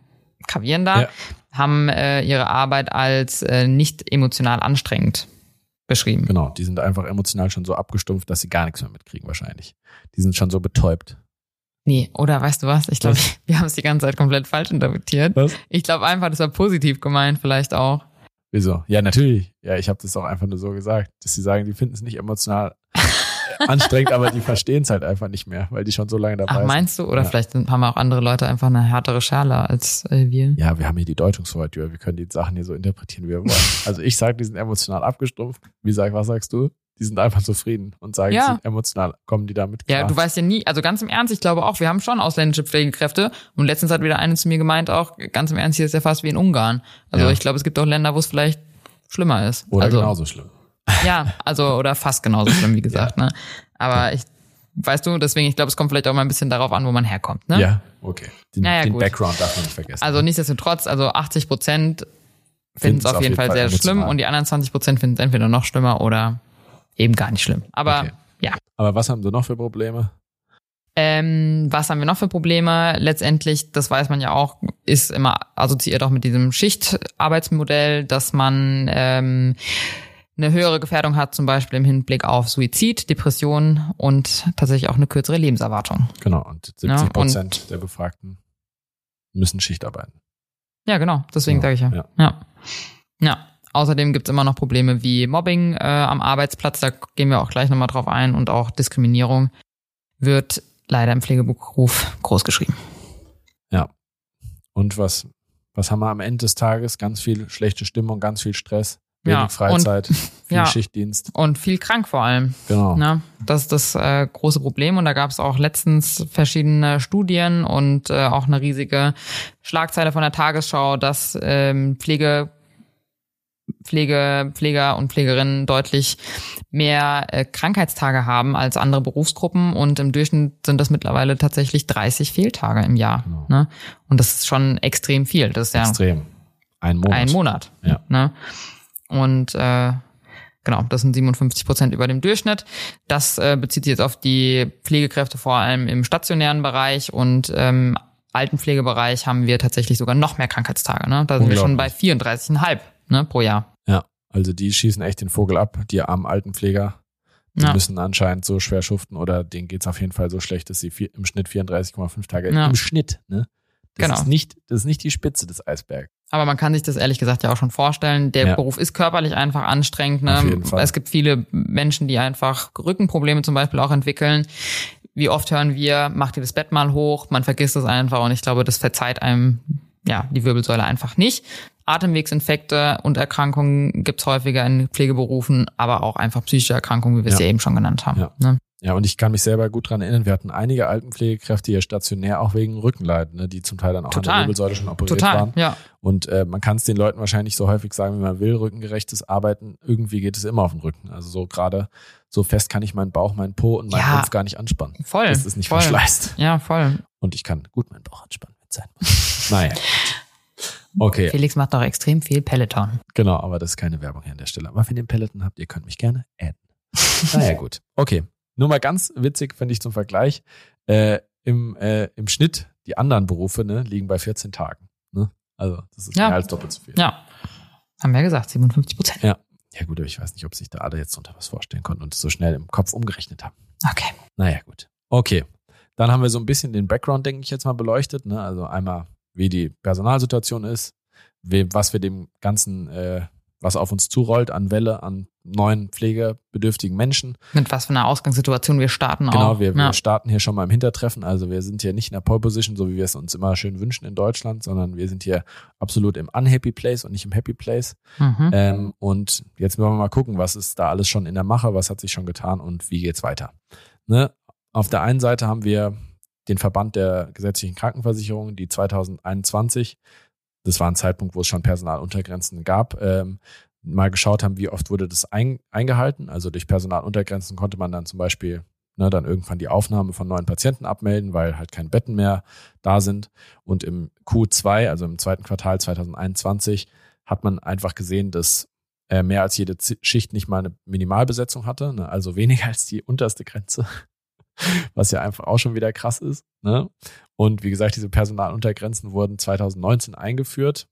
gravierender, ja. haben äh, ihre Arbeit als äh, nicht emotional anstrengend beschrieben. Genau, die sind einfach emotional schon so abgestumpft, dass sie gar nichts mehr mitkriegen wahrscheinlich. Die sind schon so betäubt. Nee, oder weißt du was? Ich glaube, wir haben es die ganze Zeit komplett falsch interpretiert. Was? Ich glaube einfach, das war positiv gemeint, vielleicht auch. Wieso? Ja, natürlich. Ja, ich habe das auch einfach nur so gesagt, dass sie sagen, die finden es nicht emotional anstrengend, aber die verstehen es halt einfach nicht mehr, weil die schon so lange dabei Ach, sind. meinst du? Oder ja. vielleicht haben auch andere Leute einfach eine härtere Schale als äh, wir. Ja, wir haben hier die Deutungshoheit, wir können die Sachen hier so interpretieren, wie wir wollen. Also ich sage, die sind emotional abgestumpft. Wie sag, was sagst du? Die sind einfach zufrieden und sagen, ja. sie sind emotional, kommen die damit klar. Ja, du weißt ja nie, also ganz im Ernst, ich glaube auch, wir haben schon ausländische Pflegekräfte und letztens hat wieder eine zu mir gemeint, auch ganz im Ernst, hier ist ja fast wie in Ungarn. Also ja. ich glaube, es gibt auch Länder, wo es vielleicht schlimmer ist. Oder also, genauso schlimm. Ja, also oder fast genauso schlimm, wie gesagt. ja. ne? Aber ich, weißt du, deswegen, ich glaube, es kommt vielleicht auch mal ein bisschen darauf an, wo man herkommt. Ne? Ja, okay. Den, ja, ja, den Background darf man nicht vergessen. Also nichtsdestotrotz, also 80 Prozent finden es auf, jeden Fall, Fall sehr emotional. schlimm und die anderen 20 Prozent finden es entweder noch schlimmer oder eben gar nicht schlimm. Aber okay. ja. Aber was haben sie noch für Probleme? Ähm, was haben wir noch für Probleme? Letztendlich, das weiß man ja auch, ist immer assoziiert auch mit diesem Schichtarbeitsmodell, dass man ähm, eine höhere Gefährdung hat, zum Beispiel im Hinblick auf Suizid, Depression und tatsächlich auch eine kürzere Lebenserwartung. Genau, und 70 Prozent ja, der Befragten müssen Schicht arbeiten. Ja, genau, deswegen genau. sage ich ja. ja. Ja. ja. Außerdem gibt's immer noch Probleme wie Mobbing äh, am Arbeitsplatz, da gehen wir auch gleich nochmal drauf ein und auch Diskriminierung wird leider im Pflegeberuf groß geschrieben. Ja. Und was, was haben wir am Ende des Tages? Ganz viel schlechte Stimmung, ganz viel Stress. Wenig ja, Freizeit, und, viel ja, Schichtdienst. Und viel krank vor allem. Genau. Ja, das ist das äh, große Problem. Und da gab es auch letztens verschiedene Studien und äh, auch eine riesige Schlagzeile von der Tagesschau, dass ähm, Pflege Pflege, Pfleger und Pflegerinnen deutlich mehr äh, Krankheitstage haben als andere Berufsgruppen und im Durchschnitt sind das mittlerweile tatsächlich 30 Fehltage im Jahr. Genau. Ne? Und das ist schon extrem viel. Das ist ja extrem. Ein Monat. Ein Monat. Ja. Ne? Und äh, genau, das sind 57 Prozent über dem Durchschnitt. Das äh, bezieht sich jetzt auf die Pflegekräfte vor allem im stationären Bereich und ähm, Altenpflegebereich haben wir tatsächlich sogar noch mehr Krankheitstage. Ne? Da sind wir schon bei 34,5 ne, pro Jahr. Ja, also die schießen echt den Vogel ab, die armen Altenpfleger. Die ja. müssen anscheinend so schwer schuften oder denen geht's auf jeden Fall so schlecht, dass sie vier, im Schnitt 34,5 Tage ja. im Schnitt, ne? Das genau. ist nicht, das ist nicht die Spitze des Eisbergs. Aber man kann sich das ehrlich gesagt ja auch schon vorstellen. Der ja. Beruf ist körperlich einfach anstrengend. Ne? Es gibt viele Menschen, die einfach Rückenprobleme zum Beispiel auch entwickeln. Wie oft hören wir, mach dir das Bett mal hoch, man vergisst es einfach und ich glaube, das verzeiht einem ja die Wirbelsäule einfach nicht. Atemwegsinfekte und Erkrankungen gibt's häufiger in Pflegeberufen, aber auch einfach psychische Erkrankungen, wie wir es ja. ja eben schon genannt haben. Ja. Ne? Ja, und ich kann mich selber gut dran erinnern, wir hatten einige Altenpflegekräfte hier stationär auch wegen Rückenleiden, ne, die zum Teil dann auch Total. an der Wirbelsäule schon operiert Total, waren. Ja. Und äh, man kann es den Leuten wahrscheinlich so häufig sagen, wie man will, rückengerechtes Arbeiten, irgendwie geht es immer auf den Rücken. Also so gerade so fest kann ich meinen Bauch, meinen Po und meinen Ja. Rumpf gar nicht anspannen. Voll. Das ist nicht voll. verschleißt. Ja, voll. Und ich kann gut meinen Bauch anspannen mit sein. naja. Okay, Felix macht doch extrem viel Peloton. genau, aber das ist keine Werbung hier an der Stelle. Aber wenn ihr einen Peloton habt, ihr könnt mich gerne adden. naja, gut. Okay. Nur mal ganz witzig, finde ich zum Vergleich. Äh, im, äh, Im Schnitt, die anderen Berufe ne, liegen bei 14 Tagen. Ne? Also, das ist Ja. mehr als doppelt so viel. Ja. Haben wir ja gesagt, 57 Prozent. Ja. Ja, gut, aber ich weiß nicht, ob sich da alle jetzt unter was vorstellen konnten und es so schnell im Kopf umgerechnet haben. Okay. Naja, gut. Okay. Dann haben wir so ein bisschen den Background, denke ich, jetzt mal beleuchtet. Ne? Also einmal, wie die Personalsituation ist, we- was wir dem Ganzen, äh, was auf uns zurollt an Welle, an neuen pflegebedürftigen Menschen. Mit was für einer Ausgangssituation wir starten Genau, auch. wir, wir ja. starten hier schon mal im Hintertreffen. Also wir sind hier nicht in der Pole Position, so wie wir es uns immer schön wünschen in Deutschland, sondern wir sind hier absolut im Unhappy Place und nicht im Happy Place. Mhm. Ähm, und jetzt wollen wir mal gucken, was ist da alles schon in der Mache, was hat sich schon getan und wie geht's weiter. Ne? Auf der einen Seite haben wir den Verband der gesetzlichen Krankenversicherung, die 2021, das war ein Zeitpunkt, wo es schon Personaluntergrenzen gab, ähm, mal geschaut haben, wie oft wurde das ein, eingehalten. Also durch Personaluntergrenzen konnte man dann zum Beispiel ne, dann irgendwann die Aufnahme von neuen Patienten abmelden, weil halt keine Betten mehr da sind. Und im Q2, also im zweiten Quartal 2021, hat man einfach gesehen, dass äh, mehr als jede Z Schicht nicht mal eine Minimalbesetzung hatte, ne? also weniger als die unterste Grenze, was ja einfach auch schon wieder krass ist. Ne? Und wie gesagt, diese Personaluntergrenzen wurden 2019 eingeführt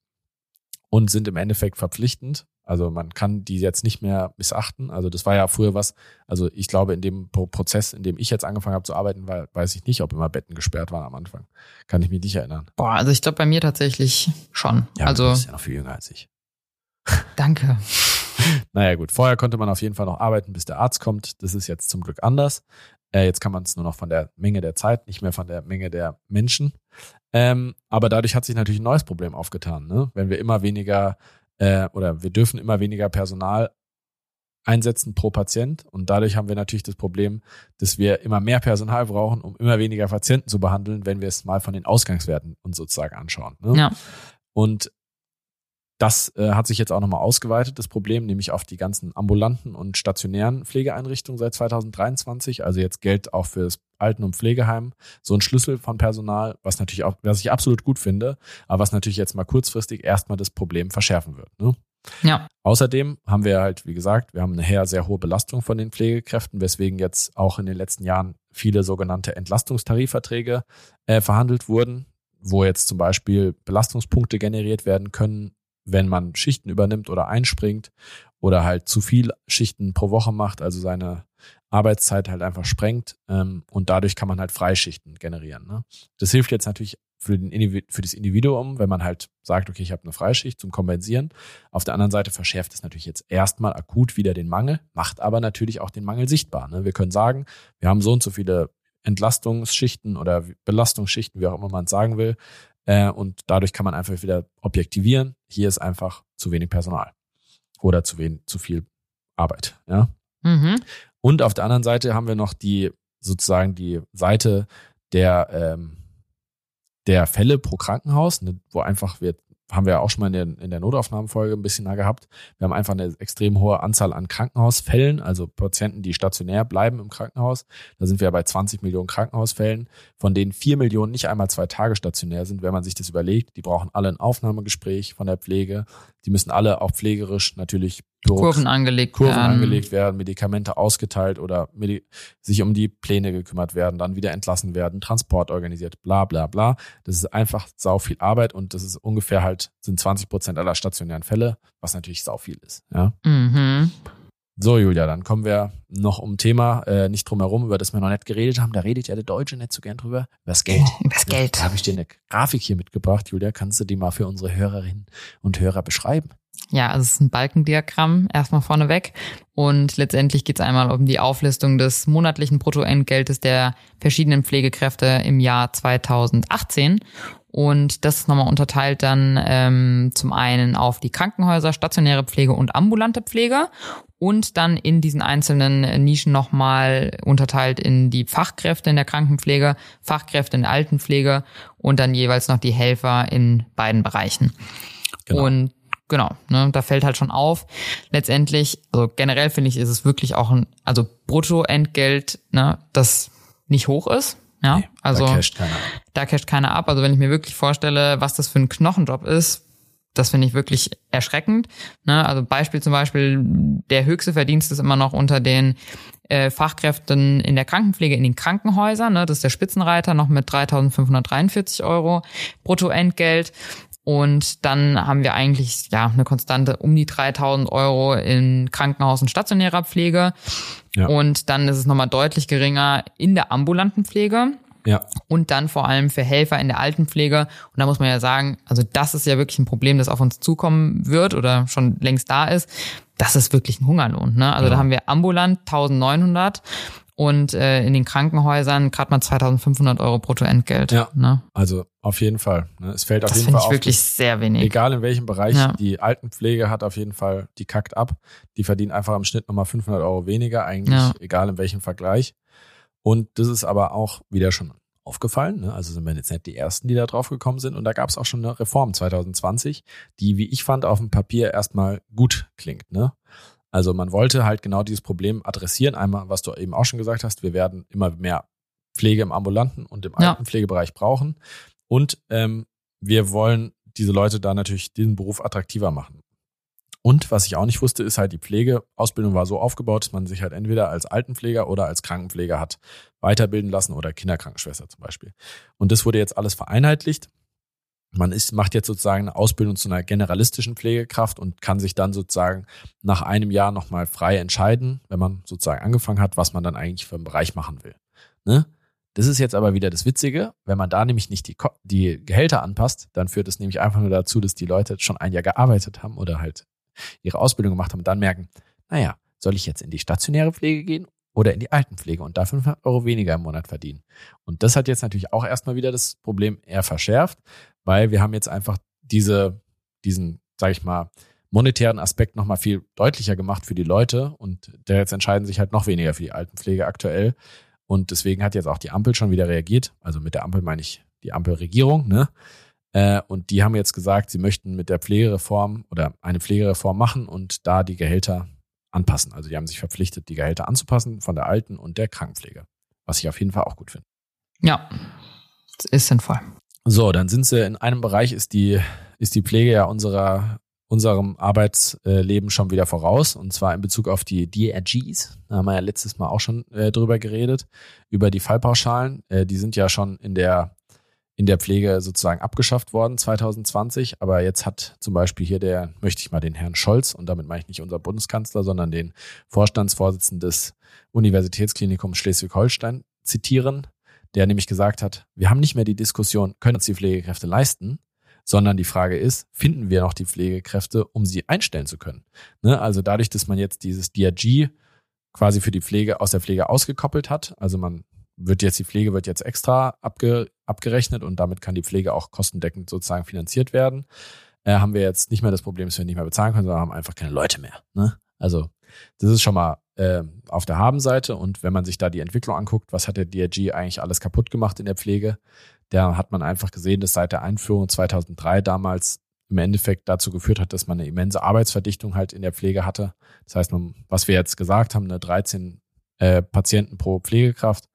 und sind im Endeffekt verpflichtend. Also man kann die jetzt nicht mehr missachten. Also das war ja früher was, also ich glaube, in dem Pro- Prozess, in dem ich jetzt angefangen habe zu arbeiten, war, weiß ich nicht, ob immer Betten gesperrt waren am Anfang. Kann ich mich nicht erinnern. Boah, also ich glaube bei mir tatsächlich schon. Ja, also du bist ja noch viel jünger als ich. danke. Naja gut, vorher konnte man auf jeden Fall noch arbeiten, bis der Arzt kommt. Das ist jetzt zum Glück anders. Äh, jetzt kann man es nur noch von der Menge der Zeit, nicht mehr von der Menge der Menschen. Ähm, aber dadurch hat sich natürlich ein neues Problem aufgetan. Ne? Wenn wir immer weniger äh, oder wir dürfen immer weniger Personal einsetzen pro Patient und dadurch haben wir natürlich das Problem, dass wir immer mehr Personal brauchen, um immer weniger Patienten zu behandeln, wenn wir es mal von den Ausgangswerten uns sozusagen anschauen. Ne? Ja. Und das äh, hat sich jetzt auch nochmal ausgeweitet, das Problem, nämlich auf die ganzen ambulanten und stationären Pflegeeinrichtungen seit 2023. Also jetzt gilt auch für das Alten- und Pflegeheim so ein Schlüssel von Personal, was natürlich auch, was ich absolut gut finde, aber was natürlich jetzt mal kurzfristig erstmal das Problem verschärfen wird. Ne? Ja. Außerdem haben wir halt, wie gesagt, wir haben eine sehr, sehr hohe Belastung von den Pflegekräften, weswegen jetzt auch in den letzten Jahren viele sogenannte Entlastungstarifverträge äh, verhandelt wurden, wo jetzt zum Beispiel Belastungspunkte generiert werden können, wenn man Schichten übernimmt oder einspringt oder halt zu viel Schichten pro Woche macht, also seine Arbeitszeit halt einfach sprengt ähm, und dadurch kann man halt Freischichten generieren. Ne? Das hilft jetzt natürlich für, den für das Individuum, wenn man halt sagt, okay, ich habe eine Freischicht zum Kompensieren. Auf der anderen Seite verschärft es natürlich jetzt erstmal akut wieder den Mangel, macht aber natürlich auch den Mangel sichtbar. Ne? Wir können sagen, wir haben so und so viele Entlastungsschichten oder Belastungsschichten, wie auch immer man es sagen will. Äh, und dadurch kann man einfach wieder objektivieren. Hier ist einfach zu wenig Personal oder zu wenig, zu viel Arbeit. Ja. Mhm. Und auf der anderen Seite haben wir noch die sozusagen die Seite der ähm, der Fälle pro Krankenhaus, ne, wo einfach wir haben wir ja auch schon mal in der, in der Notaufnahmefolge ein bisschen da gehabt. Wir haben einfach eine extrem hohe Anzahl an Krankenhausfällen, also Patienten, die stationär bleiben im Krankenhaus. Da sind wir ja bei 20 Millionen Krankenhausfällen, von denen vier Millionen nicht einmal zwei Tage stationär sind, wenn man sich das überlegt. Die brauchen alle ein Aufnahmegespräch von der Pflege. Die müssen alle auch pflegerisch natürlich Kurven angelegt Kurven werden. angelegt werden, Medikamente ausgeteilt oder Medi sich um die Pläne gekümmert werden, dann wieder entlassen werden, Transport organisiert, bla bla bla. Das ist einfach sau viel Arbeit und das ist ungefähr halt, sind 20 Prozent aller stationären Fälle, was natürlich sau viel ist. Ja. Mhm. So, Julia, dann kommen wir noch um Thema, äh, nicht drum herum, über das wir noch nicht geredet haben. Da redet ja der Deutsche nicht so gern drüber. Über das Geld. Das Geld. Da habe ich dir eine Grafik hier mitgebracht, Julia. Kannst du die mal für unsere Hörerinnen und Hörer beschreiben? Ja, also es ist ein Balkendiagramm erstmal vorneweg. Und letztendlich geht es einmal um die Auflistung des monatlichen Bruttoentgeltes der verschiedenen Pflegekräfte im Jahr 2018. Und das ist nochmal unterteilt dann ähm, zum einen auf die Krankenhäuser, stationäre Pflege und ambulante Pflege und dann in diesen einzelnen Nischen nochmal unterteilt in die Fachkräfte in der Krankenpflege, Fachkräfte in der Altenpflege und dann jeweils noch die Helfer in beiden Bereichen. Genau. Und genau, ne, da fällt halt schon auf. Letztendlich, also generell finde ich, ist es wirklich auch ein, also Bruttoentgelt, ne, das nicht hoch ist. Ja, Nee, also da casht keiner. da casht keiner ab. Also wenn ich mir wirklich vorstelle, was das für ein Knochenjob ist, das finde ich wirklich erschreckend. Ne? Also Beispiel zum Beispiel, der höchste Verdienst ist immer noch unter den äh, Fachkräften in der Krankenpflege in den Krankenhäusern. Ne? Das ist der Spitzenreiter noch mit 3.543 Euro Bruttoentgelt. Und dann haben wir eigentlich ja eine Konstante um die 3000 Euro in Krankenhaus- und stationärer Pflege. Ja. Und dann ist es nochmal deutlich geringer in der ambulanten Pflege Ja, und dann vor allem für Helfer in der Altenpflege. Und da muss man ja sagen, also das ist ja wirklich ein Problem, das auf uns zukommen wird oder schon längst da ist. Das ist wirklich ein Hungerlohn. Ne? Also Ja. da haben wir ambulant 1900 und äh, in den Krankenhäusern gerade mal 2500 Euro Bruttoentgelt. Ja. Ne? also auf jeden Fall. Ne? Es fällt auf Das jeden finde Fall ich auf, wirklich sehr wenig. Egal in welchem Bereich, Ja. die Altenpflege hat auf jeden Fall, die kackt ab. Die verdient einfach im Schnitt nochmal 500 Euro weniger, eigentlich Ja. egal in welchem Vergleich. Und das ist aber auch wieder schon aufgefallen. Ne? Also sind wir jetzt nicht die Ersten, die da drauf gekommen sind. Und da gab es auch schon eine Reform 2020, die, wie ich fand, auf dem Papier erstmal gut klingt. Ne? Also man wollte halt genau dieses Problem adressieren. Einmal, was du eben auch schon gesagt hast, wir werden immer mehr Pflege im ambulanten und im Ja. Altenpflegebereich brauchen. Und ähm, wir wollen diese Leute da natürlich diesen Beruf attraktiver machen. Und was ich auch nicht wusste, ist halt, die Pflegeausbildung war so aufgebaut, dass man sich halt entweder als Altenpfleger oder als Krankenpfleger hat weiterbilden lassen oder Kinderkrankenschwester zum Beispiel. Und das wurde jetzt alles vereinheitlicht. Man ist, macht jetzt sozusagen eine Ausbildung zu einer generalistischen Pflegekraft und kann sich dann sozusagen nach einem Jahr nochmal frei entscheiden, wenn man sozusagen angefangen hat, was man dann eigentlich für einen Bereich machen will. Ne? Das ist jetzt aber wieder das Witzige, wenn man da nämlich nicht die, die Gehälter anpasst, dann führt es nämlich einfach nur dazu, dass die Leute schon ein Jahr gearbeitet haben oder halt ihre Ausbildung gemacht haben und dann merken, naja, soll ich jetzt in die stationäre Pflege gehen oder in die Altenpflege und da 500 Euro weniger im Monat verdienen. Und das hat jetzt natürlich auch erstmal wieder das Problem eher verschärft, weil wir haben jetzt einfach diese, diesen, sag ich mal, monetären Aspekt nochmal viel deutlicher gemacht für die Leute und der jetzt entscheiden sich halt noch weniger für die Altenpflege aktuell. Und deswegen hat jetzt auch die Ampel schon wieder reagiert. Also mit der Ampel meine ich die Ampelregierung, ne? Äh, und die haben jetzt gesagt, sie möchten mit der Pflegereform oder eine Pflegereform machen und da die Gehälter anpassen. Also die haben sich verpflichtet, die Gehälter anzupassen von der Alten- und der Krankenpflege. Was ich auf jeden Fall auch gut finde. Ja, ist sinnvoll. So, dann sind sie in einem Bereich ist die, ist die Pflege ja unserer, unserem Arbeitsleben schon wieder voraus. Und zwar in Bezug auf die DRGs. Da haben wir ja letztes Mal auch schon äh, drüber geredet. Über die Fallpauschalen. Äh, die sind ja schon in der, in der Pflege sozusagen abgeschafft worden 2020. Aber jetzt hat zum Beispiel hier der, möchte ich mal den Herrn Scholz, und damit meine ich nicht unser Bundeskanzler, sondern den Vorstandsvorsitzenden des Universitätsklinikums Schleswig-Holstein zitieren, der nämlich gesagt hat, wir haben nicht mehr die Diskussion, können uns die Pflegekräfte leisten, sondern die Frage ist, finden wir noch die Pflegekräfte, um sie einstellen zu können? Ne? Also dadurch, dass man jetzt dieses DRG quasi für die Pflege aus der Pflege ausgekoppelt hat, also man wird jetzt, die Pflege wird jetzt extra abge, abgerechnet und damit kann die Pflege auch kostendeckend sozusagen finanziert werden, äh, haben wir jetzt nicht mehr das Problem, dass wir nicht mehr bezahlen können, sondern haben einfach keine Leute mehr. Ne? Also das ist schon mal äh, auf der Habenseite und wenn man sich da die Entwicklung anguckt, was hat der DRG eigentlich alles kaputt gemacht in der Pflege, da hat man einfach gesehen, dass seit der Einführung 2003 damals im Endeffekt dazu geführt hat, dass man eine immense Arbeitsverdichtung halt in der Pflege hatte. Das heißt, man, was wir jetzt gesagt haben, eine 13 äh, Patienten pro Pflegekraft.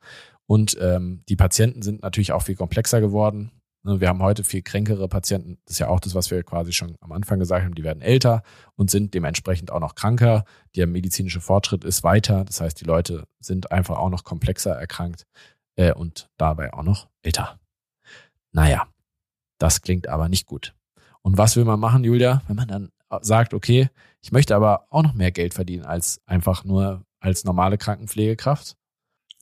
Und ähm, die Patienten sind natürlich auch viel komplexer geworden. Ne, wir haben heute viel kränkere Patienten. Das ist ja auch das, was wir quasi schon am Anfang gesagt haben. Die werden älter und sind dementsprechend auch noch kranker. Der medizinische Fortschritt ist weiter. Das heißt, die Leute sind einfach auch noch komplexer erkrankt äh, und dabei auch noch älter. Naja, das klingt aber nicht gut. Und was will man machen, Julia, wenn man dann sagt, okay, ich möchte aber auch noch mehr Geld verdienen als einfach nur als normale Krankenpflegekraft?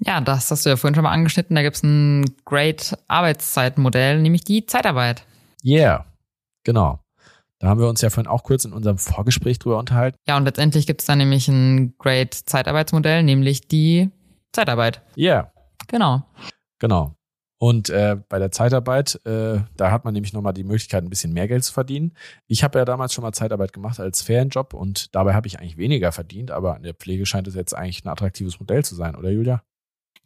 Ja, das hast du ja vorhin schon mal angeschnitten. Da gibt es ein Great Arbeitszeitmodell, nämlich die Zeitarbeit. Yeah, genau. Da haben wir uns ja vorhin auch kurz in unserem Vorgespräch drüber unterhalten. Ja, und letztendlich gibt es da nämlich ein Great Zeitarbeitsmodell, nämlich die Zeitarbeit. Yeah. Genau. Genau. Und äh, bei der Zeitarbeit, äh, da hat man nämlich nochmal die Möglichkeit, ein bisschen mehr Geld zu verdienen. Ich habe ja damals schon mal Zeitarbeit gemacht als Ferienjob und dabei habe ich eigentlich weniger verdient, aber in der Pflege scheint es jetzt eigentlich ein attraktives Modell zu sein, oder Julia?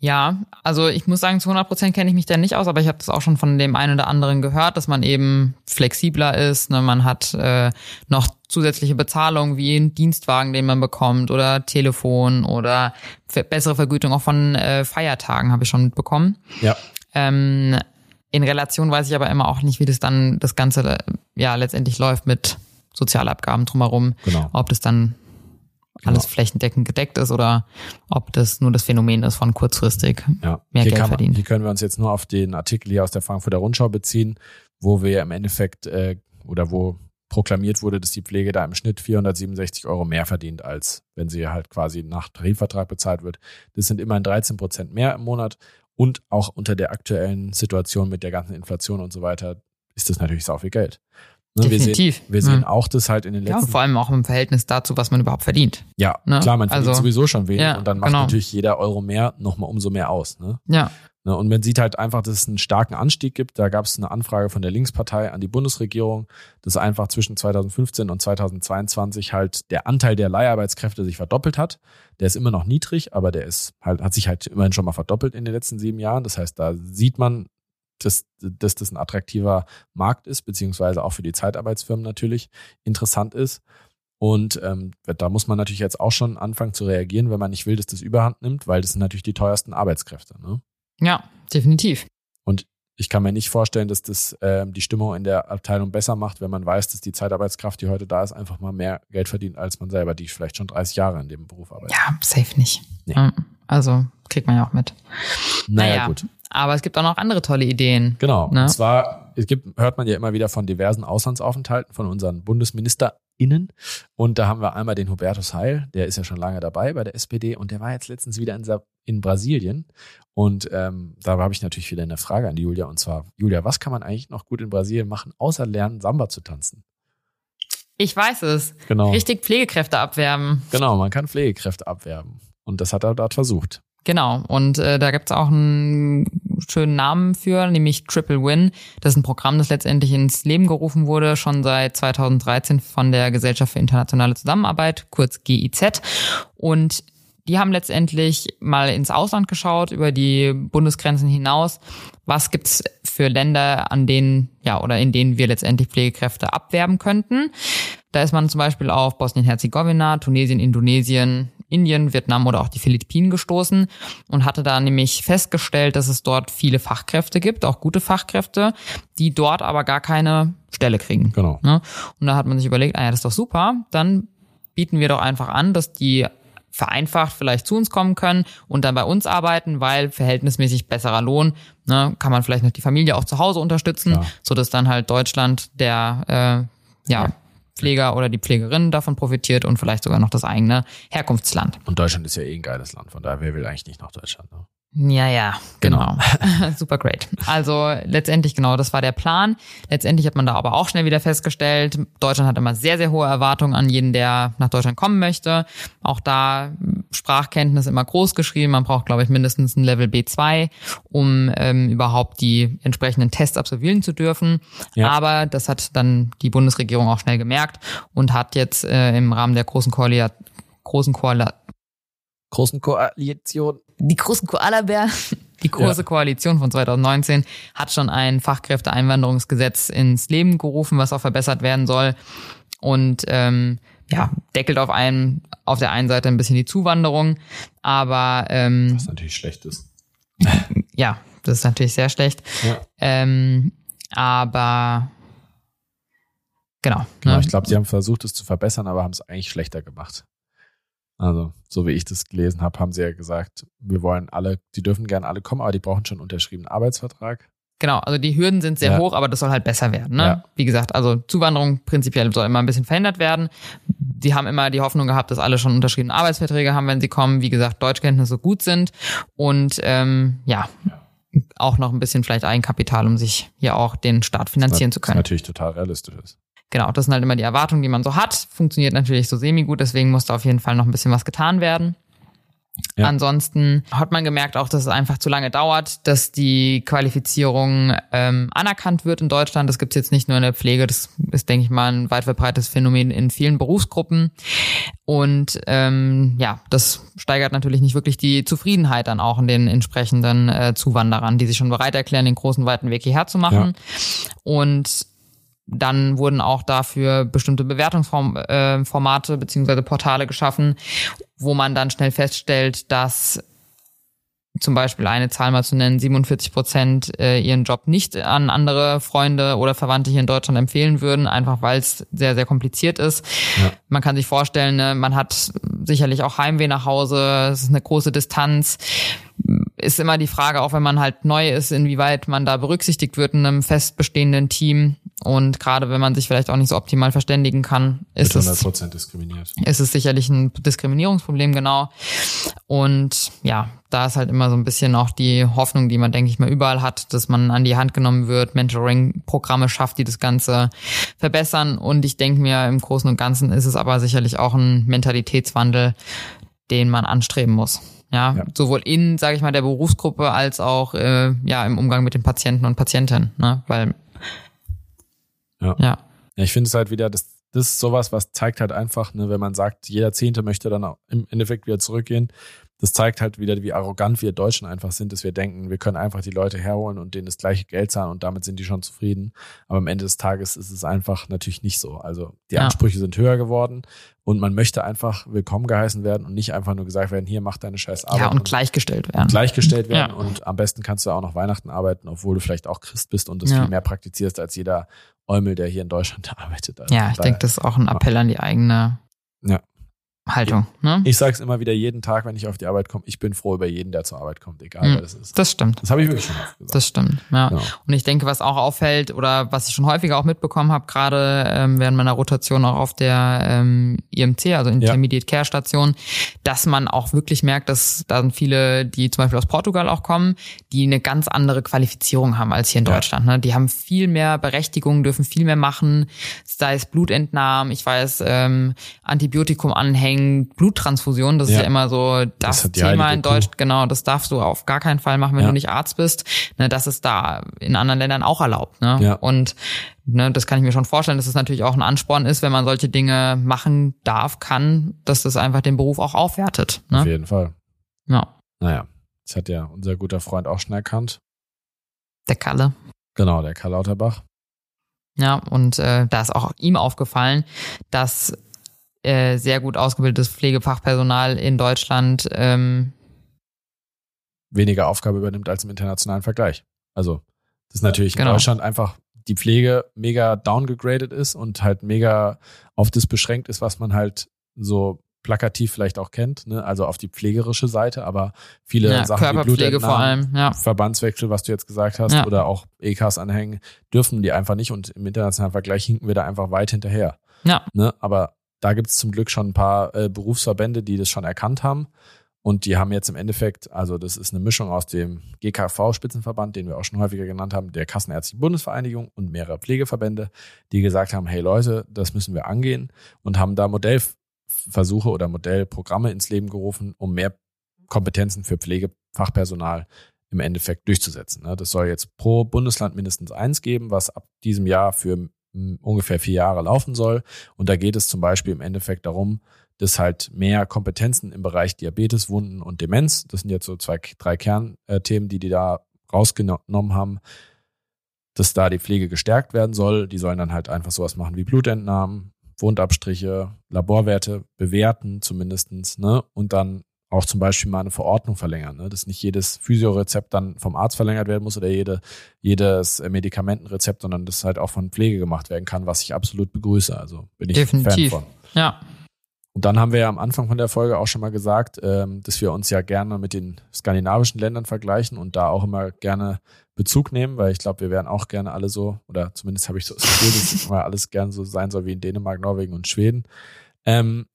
Ja, also ich muss sagen, zu 100 Prozent kenne ich mich da nicht aus, aber ich habe das auch schon von dem einen oder anderen gehört, dass man eben flexibler ist. Ne? Man hat äh, noch zusätzliche Bezahlung wie einen Dienstwagen, den man bekommt oder Telefon oder bessere Vergütung auch von äh, Feiertagen habe ich schon mitbekommen. Ja. Ähm, in Relation weiß ich aber immer auch nicht, wie das dann das Ganze äh, ja letztendlich läuft mit Sozialabgaben drumherum. Genau. Ob das dann alles genau. flächendeckend gedeckt ist oder ob das nur das Phänomen ist von kurzfristig ja. mehr hier Geld man, verdienen. Hier können wir uns jetzt nur auf den Artikel hier aus der Frankfurter Rundschau beziehen, wo wir im Endeffekt äh, oder wo proklamiert wurde, dass die Pflege da im Schnitt 467 Euro mehr verdient, als wenn sie halt quasi nach Tarifvertrag bezahlt wird. Das sind immerhin 13 Prozent mehr im Monat und auch unter der aktuellen Situation mit der ganzen Inflation und so weiter ist das natürlich sau viel Geld. Ne, Definitiv. Wir sehen, wir sehen ja. auch das halt in den letzten. Ja, vor allem auch im Verhältnis dazu, was man überhaupt verdient. Ja, ne? klar, man verdient also, sowieso schon wenig ja, und dann macht genau. natürlich jeder Euro mehr nochmal umso mehr aus. Ne? Ja. Ne, und man sieht halt einfach, dass es einen starken Anstieg gibt. Da gab es eine Anfrage von der Linkspartei an die Bundesregierung, dass einfach zwischen 2015 und 2022 halt der Anteil der Leiharbeitskräfte sich verdoppelt hat. Der ist immer noch niedrig, aber der ist halt, hat sich halt immerhin schon mal verdoppelt in den letzten sieben Jahren. Das heißt, da sieht man, dass, dass das ein attraktiver Markt ist, beziehungsweise auch für die Zeitarbeitsfirmen natürlich interessant ist. Und ähm, da muss man natürlich jetzt auch schon anfangen zu reagieren, wenn man nicht will, dass das überhand nimmt, weil das sind natürlich die teuersten Arbeitskräfte. Ne? Ja, definitiv. Und ich kann mir nicht vorstellen, dass das ähm, die Stimmung in der Abteilung besser macht, wenn man weiß, dass die Zeitarbeitskraft, die heute da ist, einfach mal mehr Geld verdient als man selber, die vielleicht schon 30 Jahre in dem Beruf arbeitet. Ja, safe nicht. Nee. Also kriegt man ja auch mit. Naja, naja, gut. Aber es gibt auch noch andere tolle Ideen. Genau. Ne? Und zwar, es gibt, hört man ja immer wieder von diversen Auslandsaufenthalten von unseren BundesministerInnen. Und da haben wir einmal den Hubertus Heil, der ist ja schon lange dabei bei der SPD und der war jetzt letztens wieder in, in Brasilien. Und ähm, da habe ich natürlich wieder eine Frage an die Julia. Und zwar, Julia, was kann man eigentlich noch gut in Brasilien machen, außer lernen, Samba zu tanzen? Ich weiß es. Genau. Richtig Pflegekräfte abwerben. Genau, man kann Pflegekräfte abwerben. Und das hat er dort versucht. Genau, und äh, da gibt's auch einen schönen Namen für, nämlich Triple Win. Das ist ein Programm, das letztendlich ins Leben gerufen wurde, schon seit 2013 von der Gesellschaft für internationale Zusammenarbeit, kurz GIZ. Und die haben letztendlich mal ins Ausland geschaut, über die Bundesgrenzen hinaus. Was gibt's für Länder, an denen, ja, oder in denen wir letztendlich Pflegekräfte abwerben könnten? Da ist man zum Beispiel auf Bosnien-Herzegowina, Tunesien, Indonesien, Indien, Vietnam oder auch die Philippinen gestoßen und hatte da nämlich festgestellt, dass es dort viele Fachkräfte gibt, auch gute Fachkräfte, die dort aber gar keine Stelle kriegen. Genau. Ne? Und da hat man sich überlegt, ah ja, das ist doch super, dann bieten wir doch einfach an, dass die vereinfacht vielleicht zu uns kommen können und dann bei uns arbeiten, weil verhältnismäßig besserer Lohn, ne, kann man vielleicht noch die Familie auch zu Hause unterstützen, Klar. so dass dann halt Deutschland der äh, ja, Pfleger oder die Pflegerin davon profitiert und vielleicht sogar noch das eigene Herkunftsland. Und Deutschland ist ja eh ein geiles Land, von daher wer will eigentlich nicht nach Deutschland. Ne? Ja, ja, genau. genau. Super great. Also letztendlich genau, das war der Plan. Letztendlich hat man da aber auch schnell wieder festgestellt, Deutschland hat immer sehr, sehr hohe Erwartungen an jeden, der nach Deutschland kommen möchte. Auch da Sprachkenntnis immer groß geschrieben. Man braucht, glaube ich, mindestens ein Level B2, um ähm, überhaupt die entsprechenden Tests absolvieren zu dürfen. Ja. Aber das hat dann die Bundesregierung auch schnell gemerkt und hat jetzt äh, im Rahmen der großen Koalition großen Koalition großen Koalition die großen Koalabären, die große ja. Koalition von 2019 hat schon ein Fachkräfteeinwanderungsgesetz ins Leben gerufen, was auch verbessert werden soll. Und ähm, ja, deckelt auf einen, auf der einen Seite ein bisschen die Zuwanderung, aber ähm, was natürlich schlecht ist. ja, das ist natürlich sehr schlecht. Ja. Ähm, aber genau. Ne? genau ich glaube, sie haben versucht, es zu verbessern, aber haben es eigentlich schlechter gemacht. Also, so wie ich das gelesen habe, haben sie ja gesagt, wir wollen alle, die dürfen gerne alle kommen, aber die brauchen schon einen unterschriebenen Arbeitsvertrag. Genau, also die Hürden sind sehr ja. hoch, aber das soll halt besser werden. Ne? Ja. Wie gesagt, also Zuwanderung prinzipiell soll immer ein bisschen verändert werden. Die haben immer die Hoffnung gehabt, dass alle schon unterschriebene Arbeitsverträge haben, wenn sie kommen. Wie gesagt, Deutschkenntnisse gut sind und ähm, ja, auch noch ein bisschen vielleicht Eigenkapital, um sich hier auch den Staat finanzieren zu können. Was natürlich total realistisch ist. Genau, das sind halt immer die Erwartungen, die man so hat. Funktioniert natürlich so semi-gut, deswegen muss da auf jeden Fall noch ein bisschen was getan werden. Ja. Ansonsten hat man gemerkt auch, dass es einfach zu lange dauert, dass die Qualifizierung ähm, anerkannt wird in Deutschland. Das gibt es jetzt nicht nur in der Pflege, das ist, denke ich mal, ein weit verbreitetes Phänomen in vielen Berufsgruppen. Und ähm, ja, das steigert natürlich nicht wirklich die Zufriedenheit dann auch in den entsprechenden äh, Zuwanderern, die sich schon bereit erklären, den großen weiten Weg hierher zu machen. Ja. Und dann wurden auch dafür bestimmte Bewertungsformate äh, beziehungsweise Portale geschaffen, wo man dann schnell feststellt, dass zum Beispiel eine Zahl mal zu nennen, 47 Prozent äh, ihren Job nicht an andere Freunde oder Verwandte hier in Deutschland empfehlen würden, einfach weil es sehr, sehr kompliziert ist. Ja. Man kann sich vorstellen, ne, man hat sicherlich auch Heimweh nach Hause, es ist eine große Distanz. Ist immer die Frage, auch wenn man halt neu ist, inwieweit man da berücksichtigt wird in einem fest bestehenden Team. Und gerade wenn man sich vielleicht auch nicht so optimal verständigen kann, ist es, diskriminiert. ist es sicherlich ein Diskriminierungsproblem, genau. Und ja, da ist halt immer so ein bisschen auch die Hoffnung, die man, denke ich mal, überall hat, dass man an die Hand genommen wird, Mentoring-Programme schafft, die das Ganze verbessern. Und ich denke mir, im Großen und Ganzen ist es aber sicherlich auch ein Mentalitätswandel, den man anstreben muss. Ja, ja. sowohl in, sage ich mal, der Berufsgruppe als auch äh, ja im Umgang mit den Patienten und Patientinnen, ne? weil ja. ja. ja ich finde es halt wieder, das, das ist sowas, was zeigt halt einfach, ne, wenn man sagt, jeder Zehnte möchte dann auch im Endeffekt wieder zurückgehen. Das zeigt halt wieder, wie arrogant wir Deutschen einfach sind, dass wir denken, wir können einfach die Leute herholen und denen das gleiche Geld zahlen und damit sind die schon zufrieden. Aber am Ende des Tages ist es einfach natürlich nicht so. Also die ja. Ansprüche sind höher geworden und man möchte einfach willkommen geheißen werden und nicht einfach nur gesagt werden, hier mach deine scheiß Arbeit. Ja, und, und gleichgestellt werden. Gleichgestellt werden ja. und am besten kannst du auch noch Weihnachten arbeiten, obwohl du vielleicht auch Christ bist und das ja. viel mehr praktizierst als jeder Eumel, der hier in Deutschland arbeitet. Also ja, ich denke, das ist auch ein Appell an die eigene ja. Haltung. Ne? Ich sage es immer wieder jeden Tag, wenn ich auf die Arbeit komme, ich bin froh über jeden, der zur Arbeit kommt, egal mhm. wer das ist. Das stimmt. Das habe ich wirklich schon oft gesagt. Das stimmt, ja. Genau. Und ich denke, was auch auffällt oder was ich schon häufiger auch mitbekommen habe, gerade ähm, während meiner Rotation auch auf der ähm, IMC, also Intermediate ja. Care Station, dass man auch wirklich merkt, dass da sind viele, die zum Beispiel aus Portugal auch kommen, die eine ganz andere Qualifizierung haben als hier in ja. Deutschland. Ne? Die haben viel mehr Berechtigung, dürfen viel mehr machen, sei es Blutentnahmen, ich weiß, ähm, Antibiotikum anhängen, Bluttransfusion Transfusion, das ja. ist ja immer so das, das Thema in Deutsch, genau, das darfst du auf gar keinen Fall machen, wenn ja. du nicht Arzt bist. Ne, das ist da in anderen Ländern auch erlaubt. Ne? Ja. Und ne, das kann ich mir schon vorstellen, dass es natürlich auch ein Ansporn ist, wenn man solche Dinge machen darf, kann, dass das einfach den Beruf auch aufwertet. Ne? Auf jeden Fall. Ja. Naja, das hat ja unser guter Freund auch schon erkannt. Der Kalle. Genau, der Karl Lauterbach. Ja, und äh, da ist auch ihm aufgefallen, dass äh, sehr gut ausgebildetes Pflegefachpersonal in Deutschland ähm, weniger Aufgabe übernimmt als im internationalen Vergleich. Also das ist natürlich genau. in Deutschland einfach die Pflege mega downgegradet ist und halt mega auf das beschränkt ist, was man halt so plakativ vielleicht auch kennt, ne? also auf die pflegerische Seite, aber viele ja, Sachen Körperpflege vor allem, ja. Verbandswechsel, was du jetzt gesagt hast, ja. oder auch EKs anhängen, dürfen die einfach nicht und im internationalen Vergleich hinken wir da einfach weit hinterher. Ja. Ne? Aber da gibt es zum Glück schon ein paar äh, Berufsverbände, die das schon erkannt haben. Und die haben jetzt im Endeffekt, also das ist eine Mischung aus dem GKV-Spitzenverband, den wir auch schon häufiger genannt haben, der Kassenärztlichen Bundesvereinigung und mehrere Pflegeverbände, die gesagt haben, hey Leute, das müssen wir angehen und haben da Modellversuche oder Modellprogramme ins Leben gerufen, um mehr Kompetenzen für Pflegefachpersonal im Endeffekt durchzusetzen. Ne? Das soll jetzt pro Bundesland mindestens eins geben, was ab diesem Jahr für ungefähr vier Jahre laufen soll. Und da geht es zum Beispiel im Endeffekt darum, dass halt mehr Kompetenzen im Bereich Diabetes, Wunden und Demenz, das sind jetzt so zwei, drei Kernthemen, die die da rausgenommen haben, dass da die Pflege gestärkt werden soll. Die sollen dann halt einfach sowas machen wie Blutentnahmen, Wundabstriche, Laborwerte bewerten zumindestens, ne? Und dann auch zum Beispiel mal eine Verordnung verlängern, ne? dass nicht jedes Physiorezept dann vom Arzt verlängert werden muss oder jede, jedes Medikamentenrezept, sondern das halt auch von Pflege gemacht werden kann, was ich absolut begrüße. Also bin ich Definitiv. Fan von. Ja. Und dann haben wir ja am Anfang von der Folge auch schon mal gesagt, ähm, dass wir uns ja gerne mit den skandinavischen Ländern vergleichen und da auch immer gerne Bezug nehmen, weil ich glaube, wir wären auch gerne alle so, oder zumindest habe ich so das Gefühl, dass immer alles gerne so sein soll wie in Dänemark, Norwegen und Schweden. Ähm,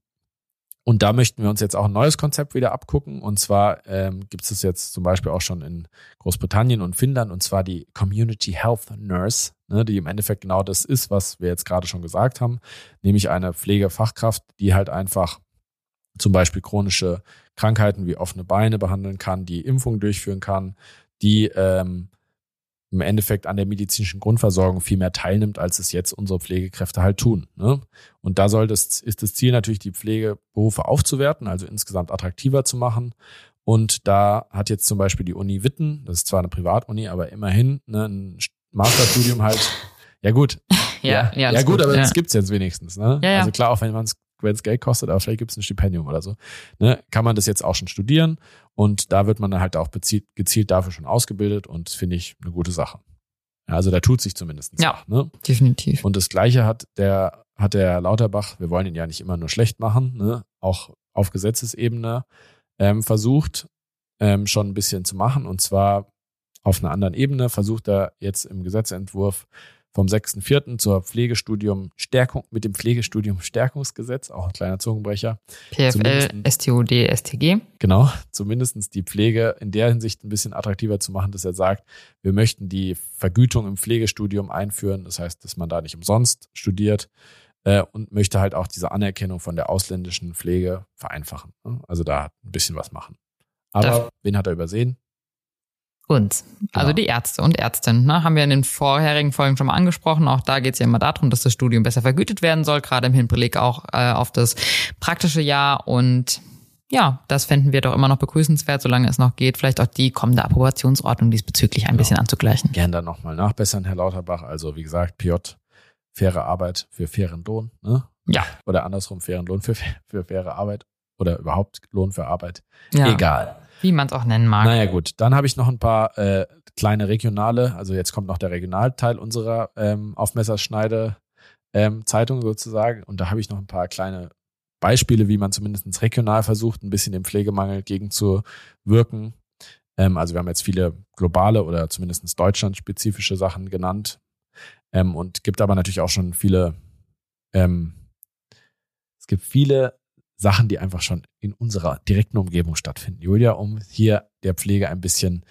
und da möchten wir uns jetzt auch ein neues Konzept wieder abgucken. Und zwar ähm, gibt es jetzt zum Beispiel auch schon in Großbritannien und Finnland, und zwar die Community Health Nurse, ne, die im Endeffekt genau das ist, was wir jetzt gerade schon gesagt haben, nämlich eine Pflegefachkraft, die halt einfach zum Beispiel chronische Krankheiten wie offene Beine behandeln kann, die Impfungen durchführen kann, die ähm, im Endeffekt an der medizinischen Grundversorgung viel mehr teilnimmt, als es jetzt unsere Pflegekräfte halt tun. Ne? Und da soll das, ist das Ziel natürlich, die Pflegeberufe aufzuwerten, also insgesamt attraktiver zu machen. Und da hat jetzt zum Beispiel die Uni Witten, das ist zwar eine Privatuni, aber immerhin ne, ein Masterstudium halt, ja gut. Ja, ja, ja gut, gut, aber ja. das gibt's jetzt wenigstens. Ne? Ja, ja. Also klar, auch wenn man es wenn es Geld kostet, aber vielleicht gibt es ein Stipendium oder so, ne, kann man das jetzt auch schon studieren und da wird man dann halt auch bezielt, gezielt dafür schon ausgebildet und finde ich eine gute Sache. Ja, also da tut sich zumindest Ja. was, ne? Definitiv. Und das Gleiche hat der, hat der Lauterbach, wir wollen ihn ja nicht immer nur schlecht machen, ne? auch auf Gesetzesebene ähm, versucht, ähm, schon ein bisschen zu machen. Und zwar auf einer anderen Ebene versucht er jetzt im Gesetzentwurf vom 6.4. zur Pflegestudium Stärkung, mit dem Pflegestudium Stärkungsgesetz, auch ein kleiner Zungenbrecher, PFL, zumindest- STOD, STG. genau, zumindestens die Pflege in der Hinsicht ein bisschen attraktiver zu machen, dass er sagt, wir möchten die Vergütung im Pflegestudium einführen. Das heißt, dass man da nicht umsonst studiert äh, und möchte halt auch diese Anerkennung von der ausländischen Pflege vereinfachen. ne? Also da ein bisschen was machen. Aber Darf- wen hat er übersehen? Uns. Also Genau. die Ärzte und Ärztinnen. Ne? Haben wir in den vorherigen Folgen schon mal angesprochen. Auch da geht es ja immer darum, dass das Studium besser vergütet werden soll, gerade im Hinblick auch äh, auf das praktische Jahr. Und ja, das fänden wir doch immer noch begrüßenswert, solange es noch geht, vielleicht auch die kommende Approbationsordnung diesbezüglich ein Genau. bisschen anzugleichen. Gern dann nochmal nachbessern, Herr Lauterbach. Also wie gesagt, PJ, faire Arbeit für fairen Lohn. Ne? Ja. Oder andersrum, fairen Lohn für, für faire Arbeit. Oder überhaupt Lohn für Arbeit. Ja, Egal. Wie man es auch nennen mag. Naja gut, dann habe ich noch ein paar äh, kleine regionale, also jetzt kommt noch der Regionalteil unserer ähm, auf Messerschneide ähm, sozusagen und da habe ich noch ein paar kleine Beispiele, wie man zumindest regional versucht, ein bisschen dem Pflegemangel gegenzuwirken. Ähm, also wir haben jetzt viele globale oder zumindest deutschlandspezifische Sachen genannt ähm, und gibt aber natürlich auch schon viele, ähm, es gibt viele Sachen, die einfach schon in unserer direkten Umgebung stattfinden. Julia, um hier der Pflege ein bisschen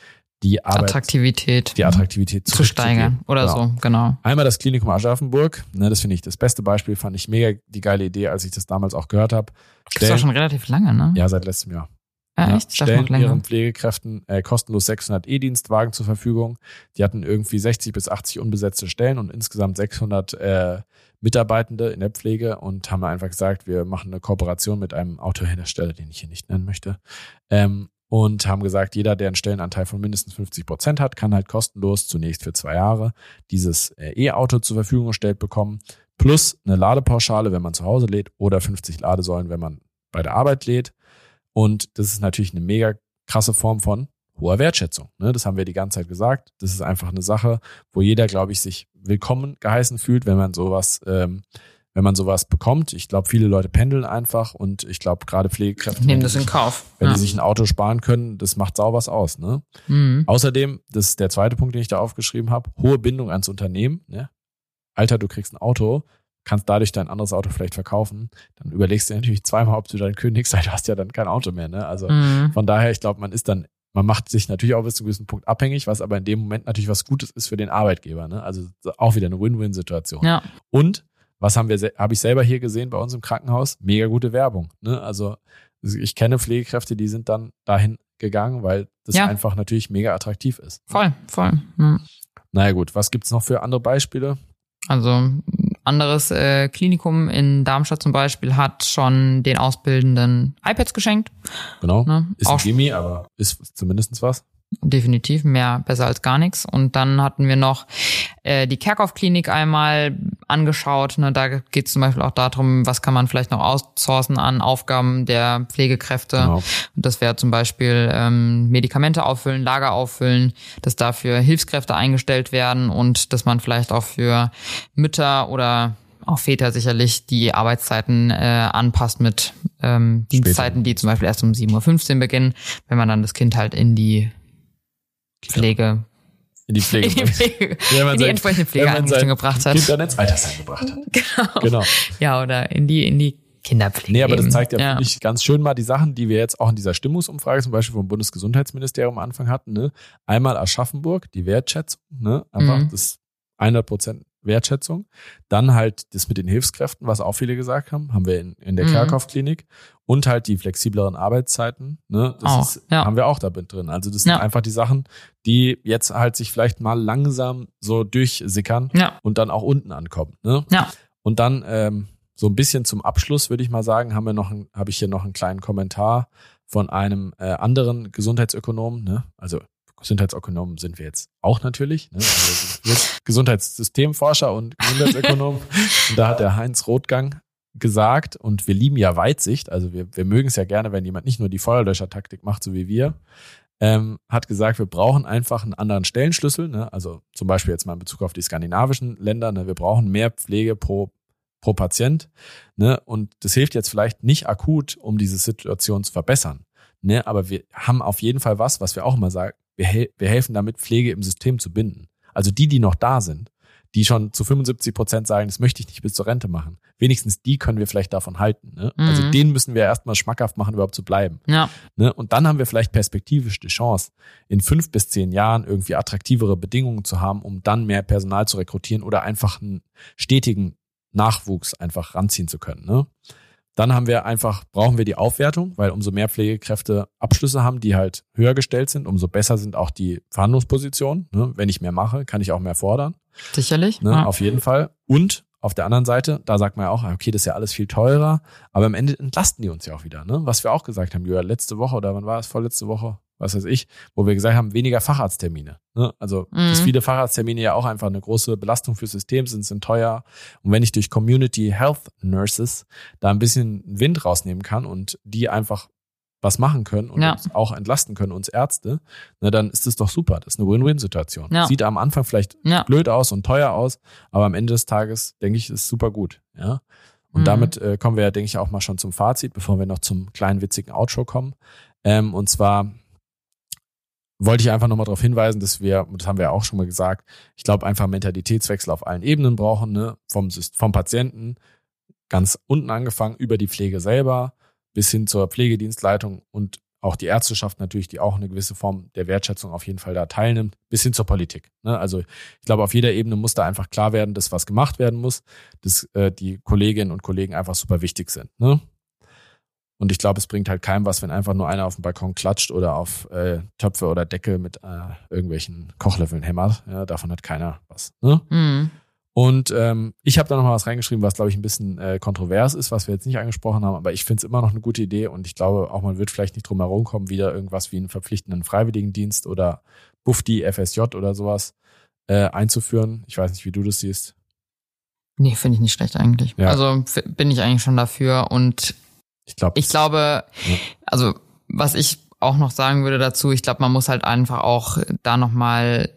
die Arbeit, Attraktivität die Attraktivität zu steigern oder Genau. so, genau. Einmal das Klinikum Aschaffenburg, ne, das finde ich das beste Beispiel, fand ich mega die geile Idee, als ich das damals auch gehört habe. Gibt's doch schon relativ lange, ne? ja, seit letztem Jahr. Ja, Ja, stellen ihren Pflegekräften äh, kostenlos 600 E-Dienstwagen zur Verfügung. Die hatten irgendwie 60 bis 80 unbesetzte Stellen und insgesamt 600 äh, Mitarbeitende in der Pflege und haben einfach gesagt, wir machen eine Kooperation mit einem Autohersteller, den ich hier nicht nennen möchte. Ähm, und haben gesagt, jeder, der einen Stellenanteil von mindestens 50 Prozent hat, kann halt kostenlos zunächst für zwei Jahre dieses äh, E-Auto zur Verfügung gestellt bekommen, plus eine Ladepauschale, wenn man zu Hause lädt, oder 50 Ladesäulen, wenn man bei der Arbeit lädt. Und das ist natürlich eine mega krasse Form von hoher Wertschätzung. Ne? Das haben wir die ganze Zeit gesagt. Das ist einfach eine Sache, wo jeder, glaube ich, sich willkommen geheißen fühlt, wenn man sowas, ähm, wenn man sowas bekommt. Ich glaube, viele Leute pendeln einfach und ich glaube, gerade Pflegekräfte, Nehmen das in Kauf. wenn ja. die sich ein Auto sparen können, das macht sau was aus. Ne? mhm. Außerdem, das ist der zweite Punkt, den ich da aufgeschrieben habe, hohe Bindung ans Unternehmen. Ne? Alter, du kriegst ein Auto, kannst dadurch dein anderes Auto vielleicht verkaufen, dann überlegst du natürlich zweimal, ob du dann kündigst, weil du hast ja dann kein Auto mehr. Ne? Also Mhm. von daher, ich glaube, man ist dann, man macht sich natürlich auch bis zu einem gewissen Punkt abhängig, was aber in dem Moment natürlich was Gutes ist für den Arbeitgeber. Ne? Also auch wieder eine Win-Win-Situation. Ja, Und was haben wir, habe ich selber hier gesehen bei uns im Krankenhaus? Mega gute Werbung. Ne? Also ich kenne Pflegekräfte, die sind dann dahin gegangen, weil das Ja. einfach natürlich mega attraktiv ist. voll, voll. Mhm. Naja gut, was gibt's noch für andere Beispiele? Also anderes äh, Klinikum in Darmstadt zum Beispiel hat schon den Auszubildenden iPads geschenkt. Genau. Ne? Ist Auch ein Gimme, aber ist zumindest was. definitiv mehr besser als gar nichts. Und dann hatten wir noch äh, die Kerkhoff-Klinik einmal angeschaut. Ne? Da geht es zum Beispiel auch darum, was kann man vielleicht noch outsourcen an Aufgaben der Pflegekräfte. Genau. Und das wäre zum Beispiel ähm, Medikamente auffüllen, Lager auffüllen, dass dafür Hilfskräfte eingestellt werden und dass man vielleicht auch für Mütter oder auch Väter sicherlich die Arbeitszeiten äh, anpasst mit ähm, Dienstzeiten, die zum Beispiel erst um 7.15 Uhr beginnen, wenn man dann das Kind halt in die Pflege, In die Pflege. in die. Pflege, Wenn man in die sein- entsprechende Pflegeeinrichtung gebracht hat. Kind dann ins Altersheim gebracht hat. Genau. Genau. Ja, oder in die, in die Kinderpflege. Nee, aber das eben. zeigt ja, ja. finde ich, ganz schön mal die Sachen, die wir jetzt auch in dieser Stimmungsumfrage zum Beispiel vom Bundesgesundheitsministerium am Anfang hatten. Ne? Einmal Aschaffenburg, die Wertschätzung, ne? einfach Mhm. das 100 Prozent Wertschätzung. Dann halt das mit den Hilfskräften, was auch viele gesagt haben, haben wir in, in der Mhm. Kerkhoff-Klinik. Und halt die flexibleren Arbeitszeiten, ne? das Auch, ist, ja. haben wir auch da drin. Also das sind Ja. einfach die Sachen, die jetzt halt sich vielleicht mal langsam so durchsickern Ja, und dann auch unten ankommen. Ne? ja. Und dann ähm, so ein bisschen zum Abschluss würde ich mal sagen, haben wir noch, habe ich hier noch einen kleinen Kommentar von einem äh, anderen Gesundheitsökonomen. Ne? Also Gesundheitsökonomen sind wir jetzt auch natürlich. Ne? Also wir sind jetzt Gesundheitssystemforscher und Gesundheitsökonomen. und da hat der Heinz Rothgang gesagt, und wir lieben ja Weitsicht, also wir, wir mögen es ja gerne, wenn jemand nicht nur die Feuerlöscher-Taktik macht, so wie wir, ähm, hat gesagt, wir brauchen einfach einen anderen Stellenschlüssel. Ne? Also zum Beispiel jetzt mal in Bezug auf die skandinavischen Länder. Ne? Wir brauchen mehr Pflege pro, pro Patient. Ne? Und das hilft jetzt vielleicht nicht akut, um diese Situation zu verbessern. Ne? Aber wir haben auf jeden Fall was, was wir auch immer sagen. Wir, wir helfen damit, Pflege im System zu binden. Also die, die noch da sind, die schon zu 75 Prozent sagen, das möchte ich nicht bis zur Rente machen. Wenigstens die können wir vielleicht davon halten. Ne? Also Mhm. denen müssen wir erstmal schmackhaft machen, überhaupt zu bleiben. Ja, Ne? Und dann haben wir vielleicht perspektivisch die Chance, in fünf bis zehn Jahren irgendwie attraktivere Bedingungen zu haben, um dann mehr Personal zu rekrutieren oder einfach einen stetigen Nachwuchs einfach ranziehen zu können. Ne? Dann haben wir einfach, brauchen wir die Aufwertung, weil umso mehr Pflegekräfte Abschlüsse haben, die halt höher gestellt sind, umso besser sind auch die Verhandlungspositionen. Ne? Wenn ich mehr mache, kann ich auch mehr fordern. sicherlich. Ne, ja. Auf jeden Fall. Und auf der anderen Seite, da sagt man ja auch, okay, das ist ja alles viel teurer, aber am Ende entlasten die uns ja auch wieder. Ne? Was wir auch gesagt haben, Julia, letzte Woche oder wann war es, vorletzte Woche, was weiß ich, wo wir gesagt haben, weniger Facharzttermine. Ne? Also, Mhm. dass viele Facharzttermine ja auch einfach eine große Belastung fürs System sind, sind teuer. Und wenn ich durch Community Health Nurses da ein bisschen Wind rausnehmen kann und die einfach was machen können und Ja. uns auch entlasten können, uns Ärzte, ne, dann ist das doch super. Das ist eine Win-Win-Situation. Ja. Sieht am Anfang vielleicht ja. blöd aus und teuer aus, aber am Ende des Tages denke ich, ist super gut. Ja. Und Mhm. damit äh, kommen wir ja, denke ich, auch mal schon zum Fazit, bevor wir noch zum kleinen witzigen Outro kommen. Ähm, und zwar wollte ich einfach nochmal darauf hinweisen, dass wir, das haben wir ja auch schon mal gesagt, ich glaube einfach Mentalitätswechsel auf allen Ebenen brauchen, ne? vom, vom Patienten, ganz unten angefangen, über die Pflege selber, bis hin zur Pflegedienstleitung und auch die Ärzteschaft natürlich, die auch eine gewisse Form der Wertschätzung auf jeden Fall da teilnimmt, bis hin zur Politik. Ne? Also ich glaube, auf jeder Ebene muss da einfach klar werden, dass was gemacht werden muss, dass äh, die Kolleginnen und Kollegen einfach super wichtig sind. Ne? Und ich glaube, es bringt halt keinem was, wenn einfach nur einer auf dem Balkon klatscht oder auf äh, Töpfe oder Deckel mit äh, irgendwelchen Kochlöffeln hämmert. Ja, davon hat keiner was. Ne? Mhm. Und ähm, ich habe da noch mal was reingeschrieben, was glaube ich ein bisschen äh, kontrovers ist, was wir jetzt nicht angesprochen haben, aber ich finde es immer noch eine gute Idee und ich glaube auch, man wird vielleicht nicht drum herum kommen, wieder irgendwas wie einen verpflichtenden Freiwilligendienst oder Bufdi, FSJ oder sowas äh, einzuführen. Ich weiß nicht, wie du das siehst. Nee, finde ich nicht schlecht eigentlich. Ja. Also bin ich eigentlich schon dafür und Ich glaube, ich glaube, also was ich auch noch sagen würde dazu, ich glaube, man muss halt einfach auch da nochmal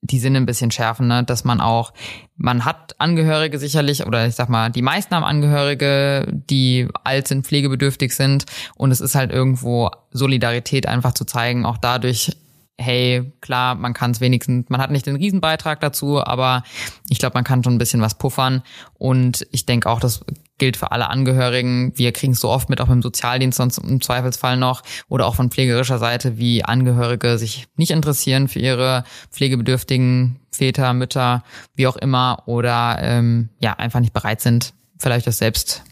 die Sinne ein bisschen schärfen, ne? dass man auch, man hat Angehörige sicherlich, oder ich sag mal, die meisten haben Angehörige, die alt sind, pflegebedürftig sind und es ist halt irgendwo Solidarität einfach zu zeigen, auch dadurch, hey, klar, man kann es wenigstens, man hat nicht den Riesenbeitrag dazu, aber ich glaube, man kann schon ein bisschen was puffern und ich denke auch, das gilt für alle Angehörigen. Wir kriegen es so oft mit, auch im Sozialdienst sonst im Zweifelsfall noch oder auch von pflegerischer Seite, wie Angehörige sich nicht interessieren für ihre pflegebedürftigen Väter, Mütter, wie auch immer oder ähm, ja einfach nicht bereit sind, vielleicht das selbst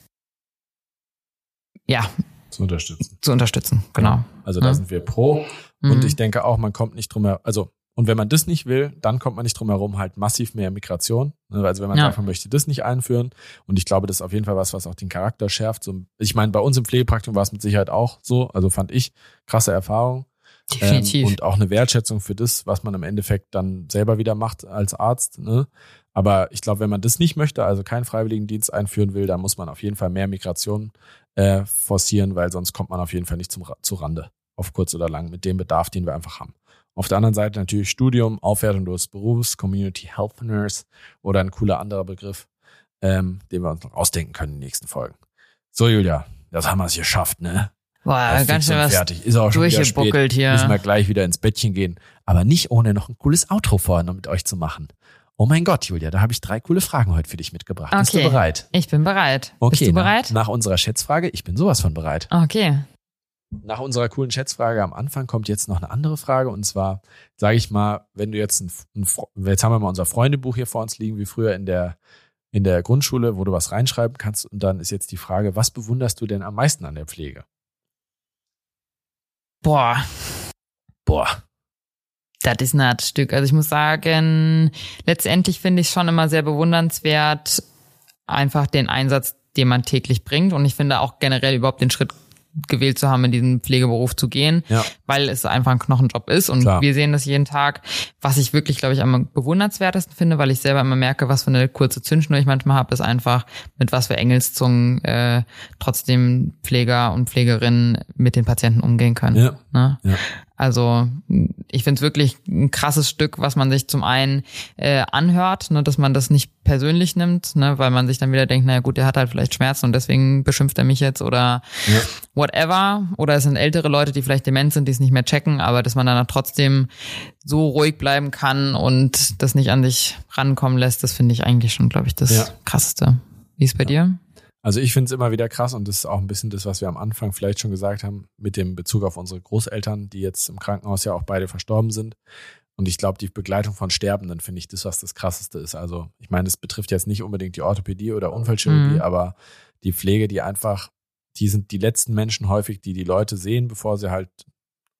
ja zu unterstützen. zu unterstützen. Genau. Also da Ja. sind wir pro. Mhm. Und ich denke auch, man kommt nicht drum herum. Also Und wenn man das nicht will, dann kommt man nicht drum herum, halt massiv mehr Migration. Ne, also wenn man Ja. sagt, man möchte das nicht einführen. Und ich glaube, das ist auf jeden Fall was, was auch den Charakter schärft. So, ich meine, bei uns im Pflegepraktikum war es mit Sicherheit auch so. Also fand ich krasse Erfahrung. Definitiv. Ähm, und auch eine Wertschätzung für das, was man im Endeffekt dann selber wieder macht als Arzt. Ne? Aber ich glaube, wenn man das nicht möchte, also keinen Freiwilligendienst einführen will, dann muss man auf jeden Fall mehr Migration äh, forcieren, weil sonst kommt man auf jeden Fall nicht zum, zu Rande, auf kurz oder lang, mit dem Bedarf, den wir einfach haben. Auf der anderen Seite natürlich Studium, Aufwertung des Berufs, Community Health Nurse oder ein cooler anderer Begriff, ähm, den wir uns noch ausdenken können in den nächsten Folgen. So, Julia, das haben wir es geschafft, ne? Boah, ganz schön was fertig. Ist auch schon wieder spät. durchgebuckelt Müssen wir hier. gleich wieder ins Bettchen gehen. Aber nicht ohne noch ein cooles Outro vorher noch mit euch zu machen. Oh mein Gott, Julia, da habe ich drei coole Fragen heute für dich mitgebracht. Bist du Okay. bereit? Ich bin bereit. Okay, Bist du nach- bereit? Nach, unserer Schätzfrage, ich bin sowas von bereit. Okay. Nach unserer coolen Schätzfrage am Anfang kommt jetzt noch eine andere Frage und zwar, sage ich mal, wenn du jetzt ein, ein jetzt haben wir mal unser Freundebuch hier vor uns liegen, wie früher in der in der Grundschule, wo du was reinschreiben kannst und dann ist jetzt die Frage, was bewunderst du denn am meisten an der Pflege? Boah, Boah, das ist ein hartes Stück. Also ich muss sagen, letztendlich finde ich schon immer sehr bewundernswert, einfach den Einsatz, den man täglich bringt. Und ich finde auch generell überhaupt den Schritt gewählt zu haben, in diesen Pflegeberuf zu gehen, ja, weil es einfach ein Knochenjob ist und Klar. wir sehen das jeden Tag, was ich wirklich, glaube ich, am bewundernswertesten finde, weil ich selber immer merke, was für eine kurze Zündschnur ich manchmal habe, ist einfach, mit was für Engelszungen äh, trotzdem Pfleger und Pflegerinnen mit den Patienten umgehen können. Ja. Ne? Ja. Also ich finde es wirklich ein krasses Stück, was man sich zum einen äh, anhört, ne, dass man das nicht persönlich nimmt, ne, weil man sich dann wieder denkt, naja gut, der hat halt vielleicht Schmerzen und deswegen beschimpft er mich jetzt oder Ja. whatever. Oder es sind ältere Leute, die vielleicht dement sind, die es nicht mehr checken, aber dass man dann trotzdem so ruhig bleiben kann und das nicht an sich rankommen lässt, das finde ich eigentlich schon, glaube ich, das Ja. Krasseste. Wie ist bei dir? Also ich finde es immer wieder krass und das ist auch ein bisschen das, was wir am Anfang vielleicht schon gesagt haben, mit dem Bezug auf unsere Großeltern, die jetzt im Krankenhaus ja auch beide verstorben sind. Und ich glaube, die Begleitung von Sterbenden finde ich das, was das Krasseste ist. Also ich meine, es betrifft jetzt nicht unbedingt die Orthopädie oder Unfallchirurgie, Mhm. aber die Pflege, die einfach, die sind die letzten Menschen häufig, die die Leute sehen, bevor sie halt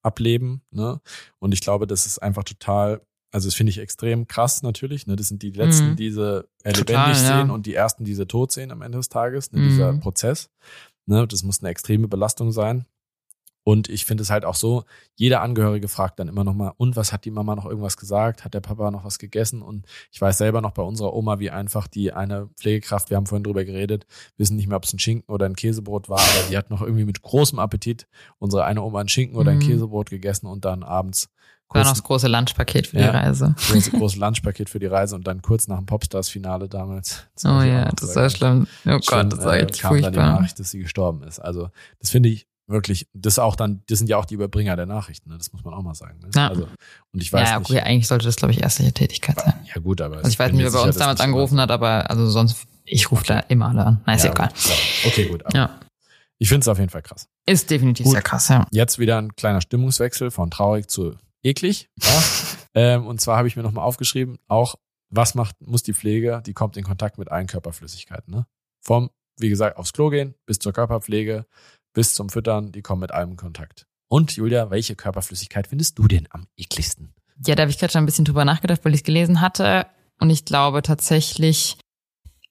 ableben. Ne? Und ich glaube, das ist einfach total, also das finde ich extrem krass natürlich. Ne? Das sind die letzten, Mhm. die sie äh, Total, lebendig ja. sehen und die ersten, die sie tot sehen am Ende des Tages. Ne? Mhm. Dieser Prozess. Ne? Das muss eine extreme Belastung sein. Und ich finde es halt auch so, jeder Angehörige fragt dann immer noch mal, und was hat die Mama noch irgendwas gesagt? Hat der Papa noch was gegessen? Und ich weiß selber noch bei unserer Oma, wie einfach die eine Pflegekraft, wir haben vorhin drüber geredet, wissen nicht mehr, ob es ein Schinken oder ein Käsebrot war, aber die hat noch irgendwie mit großem Appetit unsere eine Oma ein Schinken oder ein Mhm. Käsebrot gegessen und dann abends War kurz noch das große Lunchpaket für Ja. die Reise. große, große Lunchpaket für die Reise und dann kurz nach dem Popstars-Finale damals. Oh ja, das sehr war schlimm. Oh Gott, das war äh, echt kam dann die furchtbar. Nachricht, dass sie gestorben ist. Also das finde ich wirklich, das auch dann, das sind ja auch die Überbringer der Nachrichten, ne? das muss man auch mal sagen. Ne? Ja. Also, und ich weiß ja, nicht. okay, eigentlich sollte das, glaube ich, ärztliche Tätigkeit sein. Ja gut, aber Also ich weiß nicht, wer bei uns damals das angerufen hat, aber also sonst, ich rufe da immer alle an. Na, ist Ja, egal. So. Okay, gut. Ja, Ich finde es auf jeden Fall krass. ist definitiv Gut. sehr krass, ja. Jetzt wieder ein kleiner Stimmungswechsel von traurig zu eklig. Ja? ähm, und zwar habe ich mir nochmal aufgeschrieben, auch was macht, muss die Pflege, die kommt in Kontakt mit allen Körperflüssigkeiten. Ne? Vom, wie gesagt, aufs Klo gehen bis zur Körperpflege, bis zum Füttern, die kommen mit allem in Kontakt. Und Julia, welche Körperflüssigkeit findest du denn am ekligsten? Ja, da habe ich gerade schon ein bisschen drüber nachgedacht, weil ich es gelesen hatte. Und ich glaube tatsächlich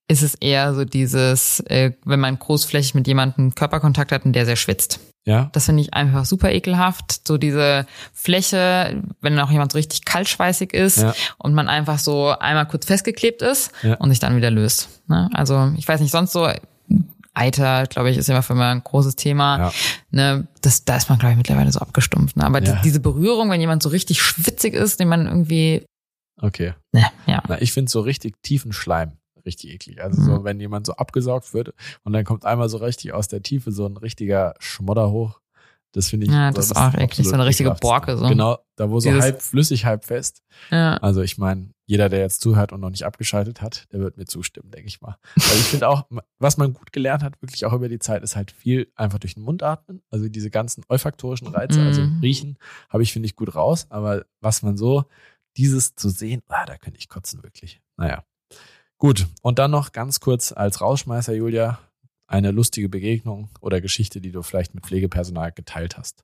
ist es eher so dieses, äh, wenn man großflächig mit jemandem Körperkontakt hat und der sehr schwitzt. Ja? Das finde ich einfach super ekelhaft. So diese Fläche, wenn auch jemand so richtig kaltschweißig ist Ja. und man einfach so einmal kurz festgeklebt ist Ja. und sich dann wieder löst. Ne? Also ich weiß nicht, sonst so Eiter, glaube ich, ist immer für immer ein großes Thema. Ja. Ne, das, da ist man, glaube ich, mittlerweile so abgestumpft. Ne? Aber die, diese Berührung, wenn jemand so richtig schwitzig ist, den man irgendwie, Okay. ne, ja. Na, ich finde so richtig tiefen Schleim richtig eklig. Also so, Mhm. wenn jemand so abgesaugt wird und dann kommt einmal so richtig aus der Tiefe so ein richtiger Schmodder hoch. Das finde ich. Ja, das ist auch eklig, so eine richtige. Borke, so. Genau, da wo so Dieses- halb flüssig, halb fest. ja. Also ich meine, jeder, der jetzt zuhört und noch nicht abgeschaltet hat, der wird mir zustimmen, denke ich mal. Weil ich finde auch, was man gut gelernt hat, wirklich auch über die Zeit, ist halt viel einfach durch den Mund atmen. Also diese ganzen olfaktorischen Reize, also Mhm. riechen, habe ich, finde ich, gut raus. Aber was man so, dieses zu sehen, ah, da könnte ich kotzen, wirklich. Naja. Gut. Und dann noch ganz kurz als Rausschmeißer, Julia, eine lustige Begegnung oder Geschichte, die du vielleicht mit Pflegepersonal geteilt hast.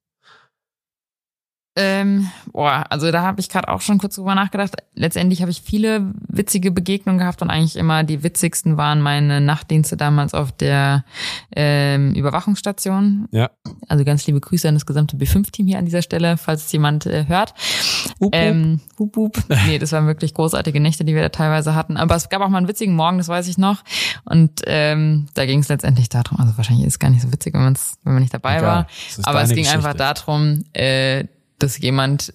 Ähm, boah, also da habe ich gerade auch schon kurz drüber nachgedacht. Letztendlich habe ich viele witzige Begegnungen gehabt und eigentlich immer die witzigsten waren meine Nachtdienste damals auf der ähm, Überwachungsstation. Ja. Also ganz liebe Grüße an das gesamte B5-Team hier an dieser Stelle, falls es jemand äh, hört. Hup, hup. Ähm, hup, hup. Nee, das waren wirklich großartige Nächte, die wir da teilweise hatten. Aber es gab auch mal einen witzigen Morgen, das weiß ich noch. Und ähm, da ging es letztendlich darum, also wahrscheinlich ist es gar nicht so witzig, wenn, man's, wenn man nicht dabei Egal. war. Aber es ging einfach Geschichte. darum, äh, dass jemand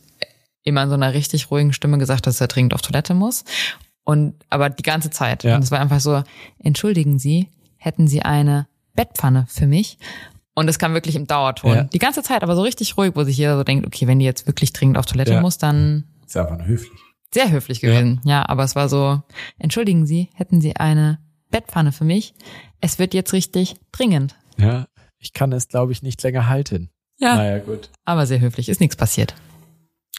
immer in so einer richtig ruhigen Stimme gesagt hat, dass er dringend auf Toilette muss. Und aber die ganze Zeit. Ja. Und es war einfach so, entschuldigen Sie, hätten Sie eine Bettpfanne für mich? Und es kam wirklich im Dauerton. Ja. Die ganze Zeit, aber so richtig ruhig, wo sich jeder so denkt, okay, wenn die jetzt wirklich dringend auf Toilette Ja. muss, dann Ist einfach nur höflich. sehr höflich gewesen. Ja. aber es war so, entschuldigen Sie, hätten Sie eine Bettpfanne für mich? Es wird jetzt richtig dringend. Ja. Ich kann es, glaube ich, nicht länger halten. Ja. Naja, gut. Aber sehr höflich, ist nichts passiert.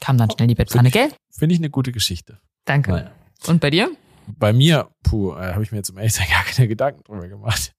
Kam dann schnell die Bettpfanne, gell? Finde ich eine gute Geschichte. Danke. Naja. Und bei dir? Bei mir, puh, äh, habe ich mir jetzt um ehrlich gar keine Gedanken drüber gemacht.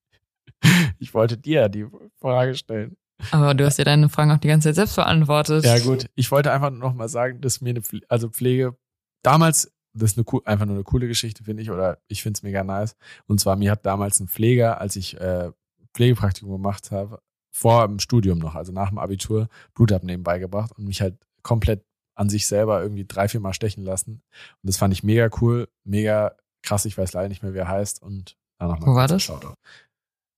Ich wollte dir die Frage stellen. Aber du hast ja deine Fragen auch die ganze Zeit selbst beantwortet. Ja, gut. Ich wollte einfach nur noch mal sagen, dass mir eine Pfle also Pflege damals, das ist eine einfach nur eine coole Geschichte, finde ich, oder ich finde es mega nice. Und zwar, mir hat damals ein Pfleger, als ich äh, Pflegepraktikum gemacht habe, vor dem Studium noch, also nach dem Abitur, Blutabnehmen beigebracht und mich halt komplett an sich selber irgendwie drei, vier Mal stechen lassen. Und das fand ich mega cool, mega krass. Ich weiß leider nicht mehr, wie er heißt. Und da noch mal Wo war das? Shoutout.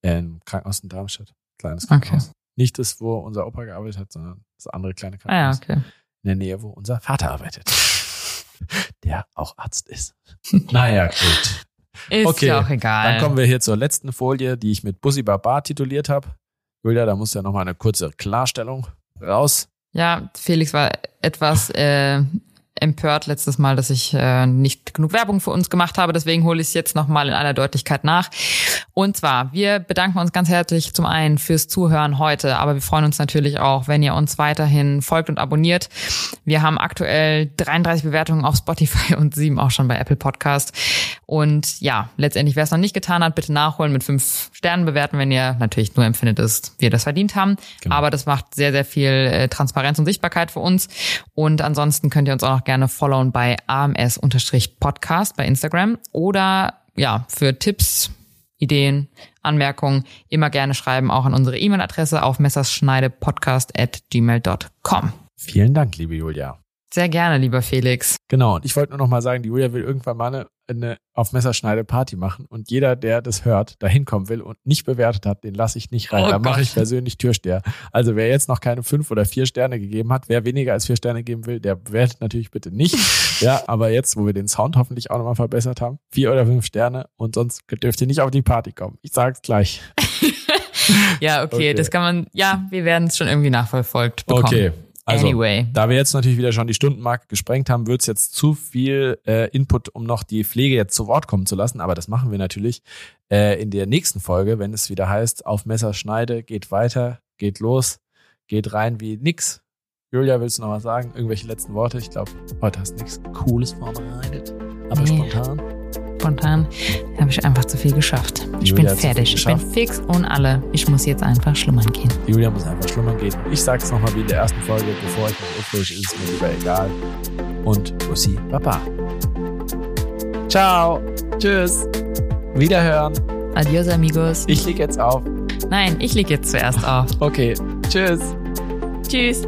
Im Krankenhaus in Darmstadt. Kleines Okay. Krankenhaus. Nicht das, wo unser Opa gearbeitet hat, sondern das andere kleine Ah ja, Krankenhaus okay. in der Nähe, wo unser Vater arbeitet. Der auch Arzt ist. Naja, gut. Ist Okay, ja auch egal. Dann kommen wir hier zur letzten Folie, die ich mit Bussi Barbar tituliert habe. Julia, da muss ja nochmal eine kurze Klarstellung raus. Ja, Felix war etwas äh, empört letztes Mal, dass ich äh, nicht genug Werbung für uns gemacht habe. Deswegen hole ich es jetzt nochmal in aller Deutlichkeit nach. Und zwar, wir bedanken uns ganz herzlich zum einen fürs Zuhören heute, aber wir freuen uns natürlich auch, wenn ihr uns weiterhin folgt und abonniert. Wir haben aktuell 33 Bewertungen auf Spotify und sieben auch schon bei Apple Podcast. Und ja, letztendlich, wer es noch nicht getan hat, bitte nachholen mit fünf Sternen bewerten, wenn ihr natürlich nur empfindet, dass wir das verdient haben. Genau. Aber das macht sehr, sehr viel äh, Transparenz und Sichtbarkeit für uns. Und ansonsten könnt ihr uns auch noch gerne followen bei ams-podcast bei Instagram oder ja, für Tipps, Ideen, Anmerkungen immer gerne schreiben, auch an unsere E-Mail-Adresse auf messerschneidepodcast at gmail.com. Vielen Dank, liebe Julia. Sehr gerne, lieber Felix. Genau, und ich wollte nur noch mal sagen, die Julia will irgendwann mal eine, eine auf Messerschneide Party machen und jeder, der das hört, da hinkommen will und nicht bewertet hat, den lasse ich nicht rein. Oh da mache ich persönlich Türsteher. Also wer jetzt noch keine fünf oder vier Sterne gegeben hat, wer weniger als vier Sterne geben will, der bewertet natürlich bitte nicht. ja, aber jetzt, wo wir den Sound hoffentlich auch nochmal verbessert haben, vier oder fünf Sterne und sonst dürft ihr nicht auf die Party kommen. Ich sag's gleich. Ja, okay, Okay. das kann man, ja, wir werden es schon irgendwie nachverfolgt bekommen. Okay. Also, Anyway. da wir jetzt natürlich wieder schon die Stundenmarke gesprengt haben, wird's jetzt zu viel äh, Input, um noch die Pflege jetzt zu Wort kommen zu lassen. Aber das machen wir natürlich äh, in der nächsten Folge, wenn es wieder heißt, auf Messerschneide, geht weiter, geht los, geht rein wie nix. Julia, willst du noch was sagen? Irgendwelche letzten Worte? Ich glaube, heute hast du nichts Cooles vorbereitet. Aber Nee. spontan. Spontan habe ich einfach zu viel geschafft. Ich Julia bin fertig. Ich bin fix und alle. Ich muss jetzt einfach schlummern gehen. Julia muss einfach schlummern gehen. Ich sag's nochmal wie in der ersten Folge, bevor ich mich auflöse, ist es mir lieber egal. Und Bussi, Baba. Ciao. Tschüss. Wiederhören. Adios, amigos. Ich leg jetzt auf. Nein, ich leg jetzt zuerst auf. Okay. Tschüss. Tschüss.